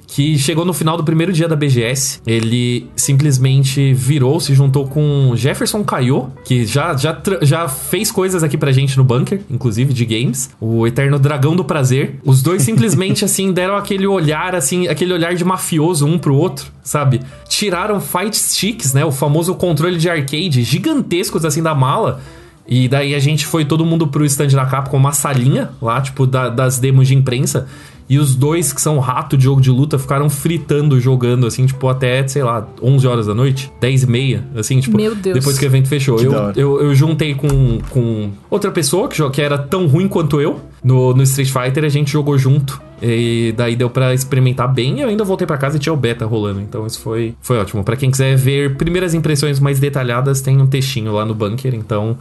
Que chegou no final do primeiro dia da BGS, ele simplesmente virou, se juntou com Jefferson Caio, que já, já, já fez coisas aqui pra gente no bunker, inclusive de games, o Eterno Dragão do Prazer. Os dois simplesmente, assim, deram aquele olhar, assim, aquele olhar de mafioso um pro outro, sabe? Tiraram fight sticks, né? O famoso controle de arcade gigantescos, assim, da mala. E daí a gente foi todo mundo pro stand da Capcom, uma salinha lá, tipo, da- das demos de imprensa. E os dois, que são rato de jogo de luta, ficaram fritando, jogando, assim, tipo, até, sei lá, 11 horas da noite, 10 e meia, assim, tipo, Meu Deus. depois que o evento fechou. Eu, eu, eu juntei com, com outra pessoa que, que era tão ruim quanto eu no, no Street Fighter, a gente jogou junto. E daí deu pra experimentar bem. E eu ainda voltei pra casa e tinha o beta rolando. Então isso foi, foi ótimo. Pra quem quiser ver primeiras impressões mais detalhadas, tem um textinho lá no bunker. Então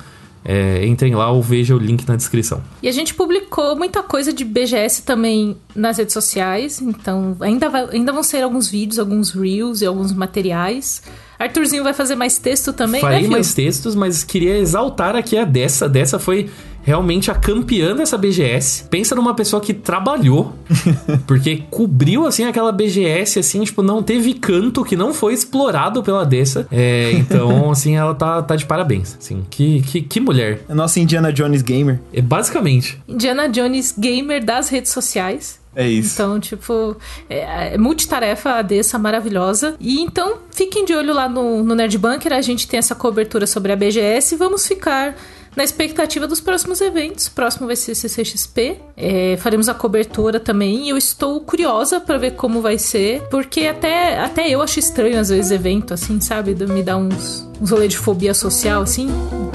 é, entrem lá ou vejam o link na descrição. E a gente publicou muita coisa de BGS também nas redes sociais, então ainda, vai- ainda vão ser alguns vídeos, alguns reels e alguns materiais. Arthurzinho vai fazer mais texto também, Farei né, mais textos, mas queria exaltar aqui a dessa. Dessa foi realmente a campeã dessa BGS. Pensa numa pessoa que trabalhou, porque cobriu, assim, aquela BGS, assim, tipo, não teve canto que não foi explorado pela dessa. É, então, assim, ela tá, tá de parabéns, assim. Que, que, que mulher. A nossa Indiana Jones Gamer. É, basicamente. Indiana Jones gamer das redes sociais. É isso. Então, tipo, é, é multitarefa a dessa maravilhosa. E então, fiquem de olho lá no, no Nerd Bunker. A gente tem essa cobertura sobre a BGS e vamos ficar na expectativa dos próximos eventos. Próximo vai ser CCXP. É, faremos a cobertura também. Eu estou curiosa pra ver como vai ser. Porque até, até eu acho estranho, às vezes, evento, assim, sabe? Me dá uns, uns rolê de fobia social, assim.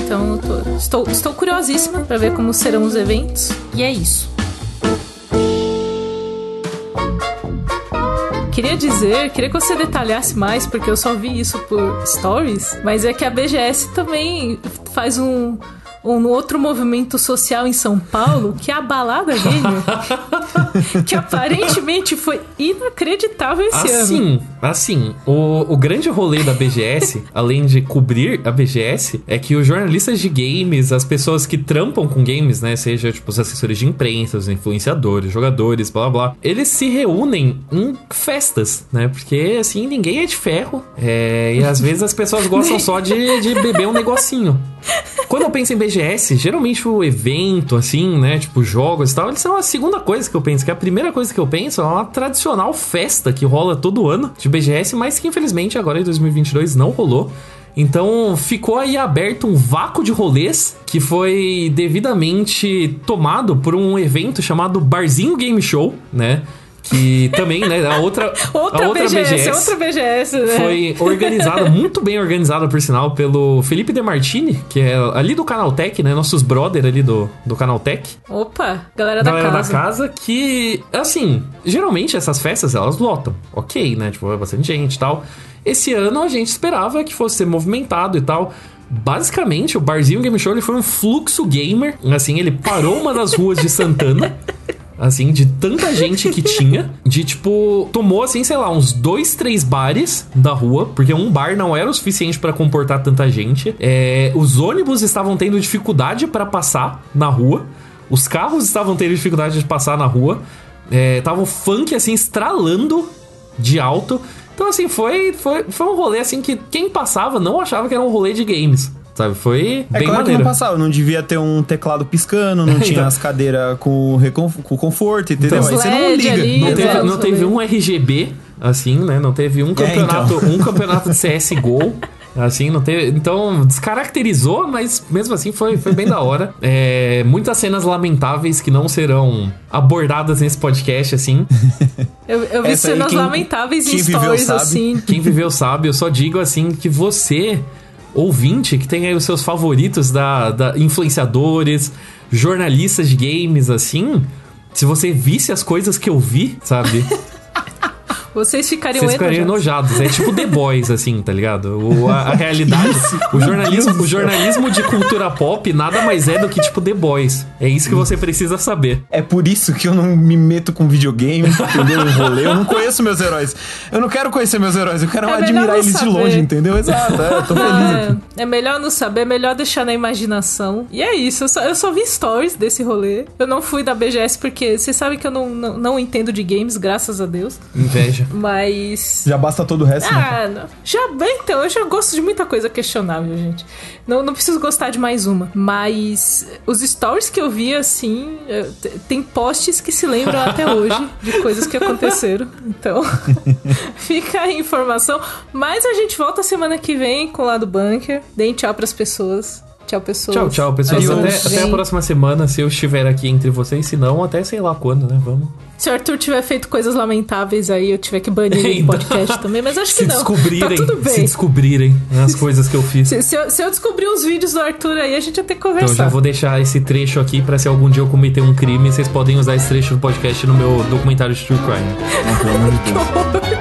Então, tô- estou, estou curiosíssima pra ver como serão os eventos. E é isso. Queria dizer, queria que você detalhasse mais, porque eu só vi isso por stories, mas é que a BGS também faz um, um outro movimento social em São Paulo, que é a Balada Gamer, que aparentemente foi inacreditável esse ano. Assim, assim, o, o grande rolê da BGS, além de cobrir a BGS, é que os jornalistas de games, as pessoas que trampam com games, né, seja tipo os assessores de imprensa, os influenciadores, jogadores, blá blá blá, eles se reúnem em festas, né, porque assim, ninguém é de ferro, é, e às vezes as pessoas gostam só de, de beber um negocinho. Quando eu penso em BGS, geralmente o evento, assim, né? Tipo, jogos e tal, eles são a segunda coisa que eu penso. Que a primeira coisa que eu penso é uma tradicional festa que rola todo ano de BGS, mas que infelizmente agora em 2022 não rolou. Então ficou aí aberto um vácuo de rolês que foi devidamente tomado por um evento chamado Barzinho Game Show, né? Que também, né, a outra, outra, a outra BGS, BGS, outra BGS, né? foi organizada, muito bem organizada, por sinal, pelo Felipe De Martini, que é ali do Canaltech, né, nossos brother ali do, do Canaltech. Opa, galera da galera casa. da casa que, assim, geralmente essas festas elas lotam, ok, né? Tipo, é bastante gente e tal. Esse ano a gente esperava que fosse ser movimentado e tal. Basicamente, o Barzinho Game Show ele foi um fluxo gamer. Assim, ele parou uma das ruas de Santana. Assim, de tanta gente que tinha. De tipo, tomou assim, sei lá, uns dois, três bares da rua. Porque um bar não era o suficiente pra comportar tanta gente. É, os ônibus estavam tendo dificuldade pra passar na rua. Os carros estavam tendo dificuldade de passar na rua. É, tava o funk assim estralando de alto. Então, assim, foi, foi, foi um rolê assim que quem passava não achava que era um rolê de games. Sabe? Foi É bem claro que maneiro. não passava, não devia ter um teclado piscando, não tinha Então. as cadeiras com, com conforto, entendeu? Então, Aí você não liga. ali, Não teve, não teve um RGB, assim, né? Não teve um campeonato, então. um campeonato de CSGO. Assim, não teve. Então, descaracterizou, mas mesmo assim foi, foi bem da hora. É, muitas cenas lamentáveis que não serão abordadas nesse podcast, assim. Eu, eu vi Essa aí, cenas quem- lamentáveis em quem viveu stories, sabe. assim. Quem viveu sabe, eu só digo assim que você, ouvinte, que tem aí os seus favoritos da, da influenciadores, jornalistas de games, assim. Se você visse as coisas que eu vi, sabe? Vocês ficariam Vocês ficariam enojados. enojados. É tipo The Boys, assim, tá ligado? O, a, a realidade. o, jornalismo, o jornalismo de cultura pop nada mais é do que tipo The Boys. É isso que você precisa saber. É por isso que eu não me meto com videogame, entendeu? Em rolê. Eu não conheço meus heróis. Eu não quero conhecer meus heróis, eu quero É admirar eles de saber. longe, entendeu? Exato, é, eu tô feliz aqui. É, é melhor não saber, é melhor deixar na imaginação. E é isso, eu só, eu só vi stories desse rolê. Eu não fui da BGS porque vocês sabem que eu não, não, não entendo de games, graças a Deus. Inveja. Mas. Já basta todo o resto, né? Ah, não. já bem, então, eu já gosto de muita coisa questionável, gente. Não, não preciso gostar de mais uma. Mas os stories que eu vi, assim, eh, tem posts que se lembram até hoje de coisas que aconteceram. Então, fica a informação. Mas a gente volta semana que vem com o lado bunker. Deem tchau pras pessoas. Tchau, pessoas. Tchau, tchau, pessoas. Adiós. Até, até a próxima semana, se eu estiver aqui entre vocês. Se não, até sei lá quando, né? Vamos. Se o Arthur tiver feito coisas lamentáveis aí, eu tiver que banir Então, podcast também, mas acho que Se não. descobrirem, Tá tudo se bem. descobrirem as coisas que eu fiz. Se, se eu, se eu descobrir os vídeos do Arthur aí, a gente vai ter que Então eu conversar. já vou deixar esse trecho aqui pra se algum dia eu cometer um crime, vocês podem usar esse trecho do podcast no meu documentário de True Crime. Não, pelo amor de Deus.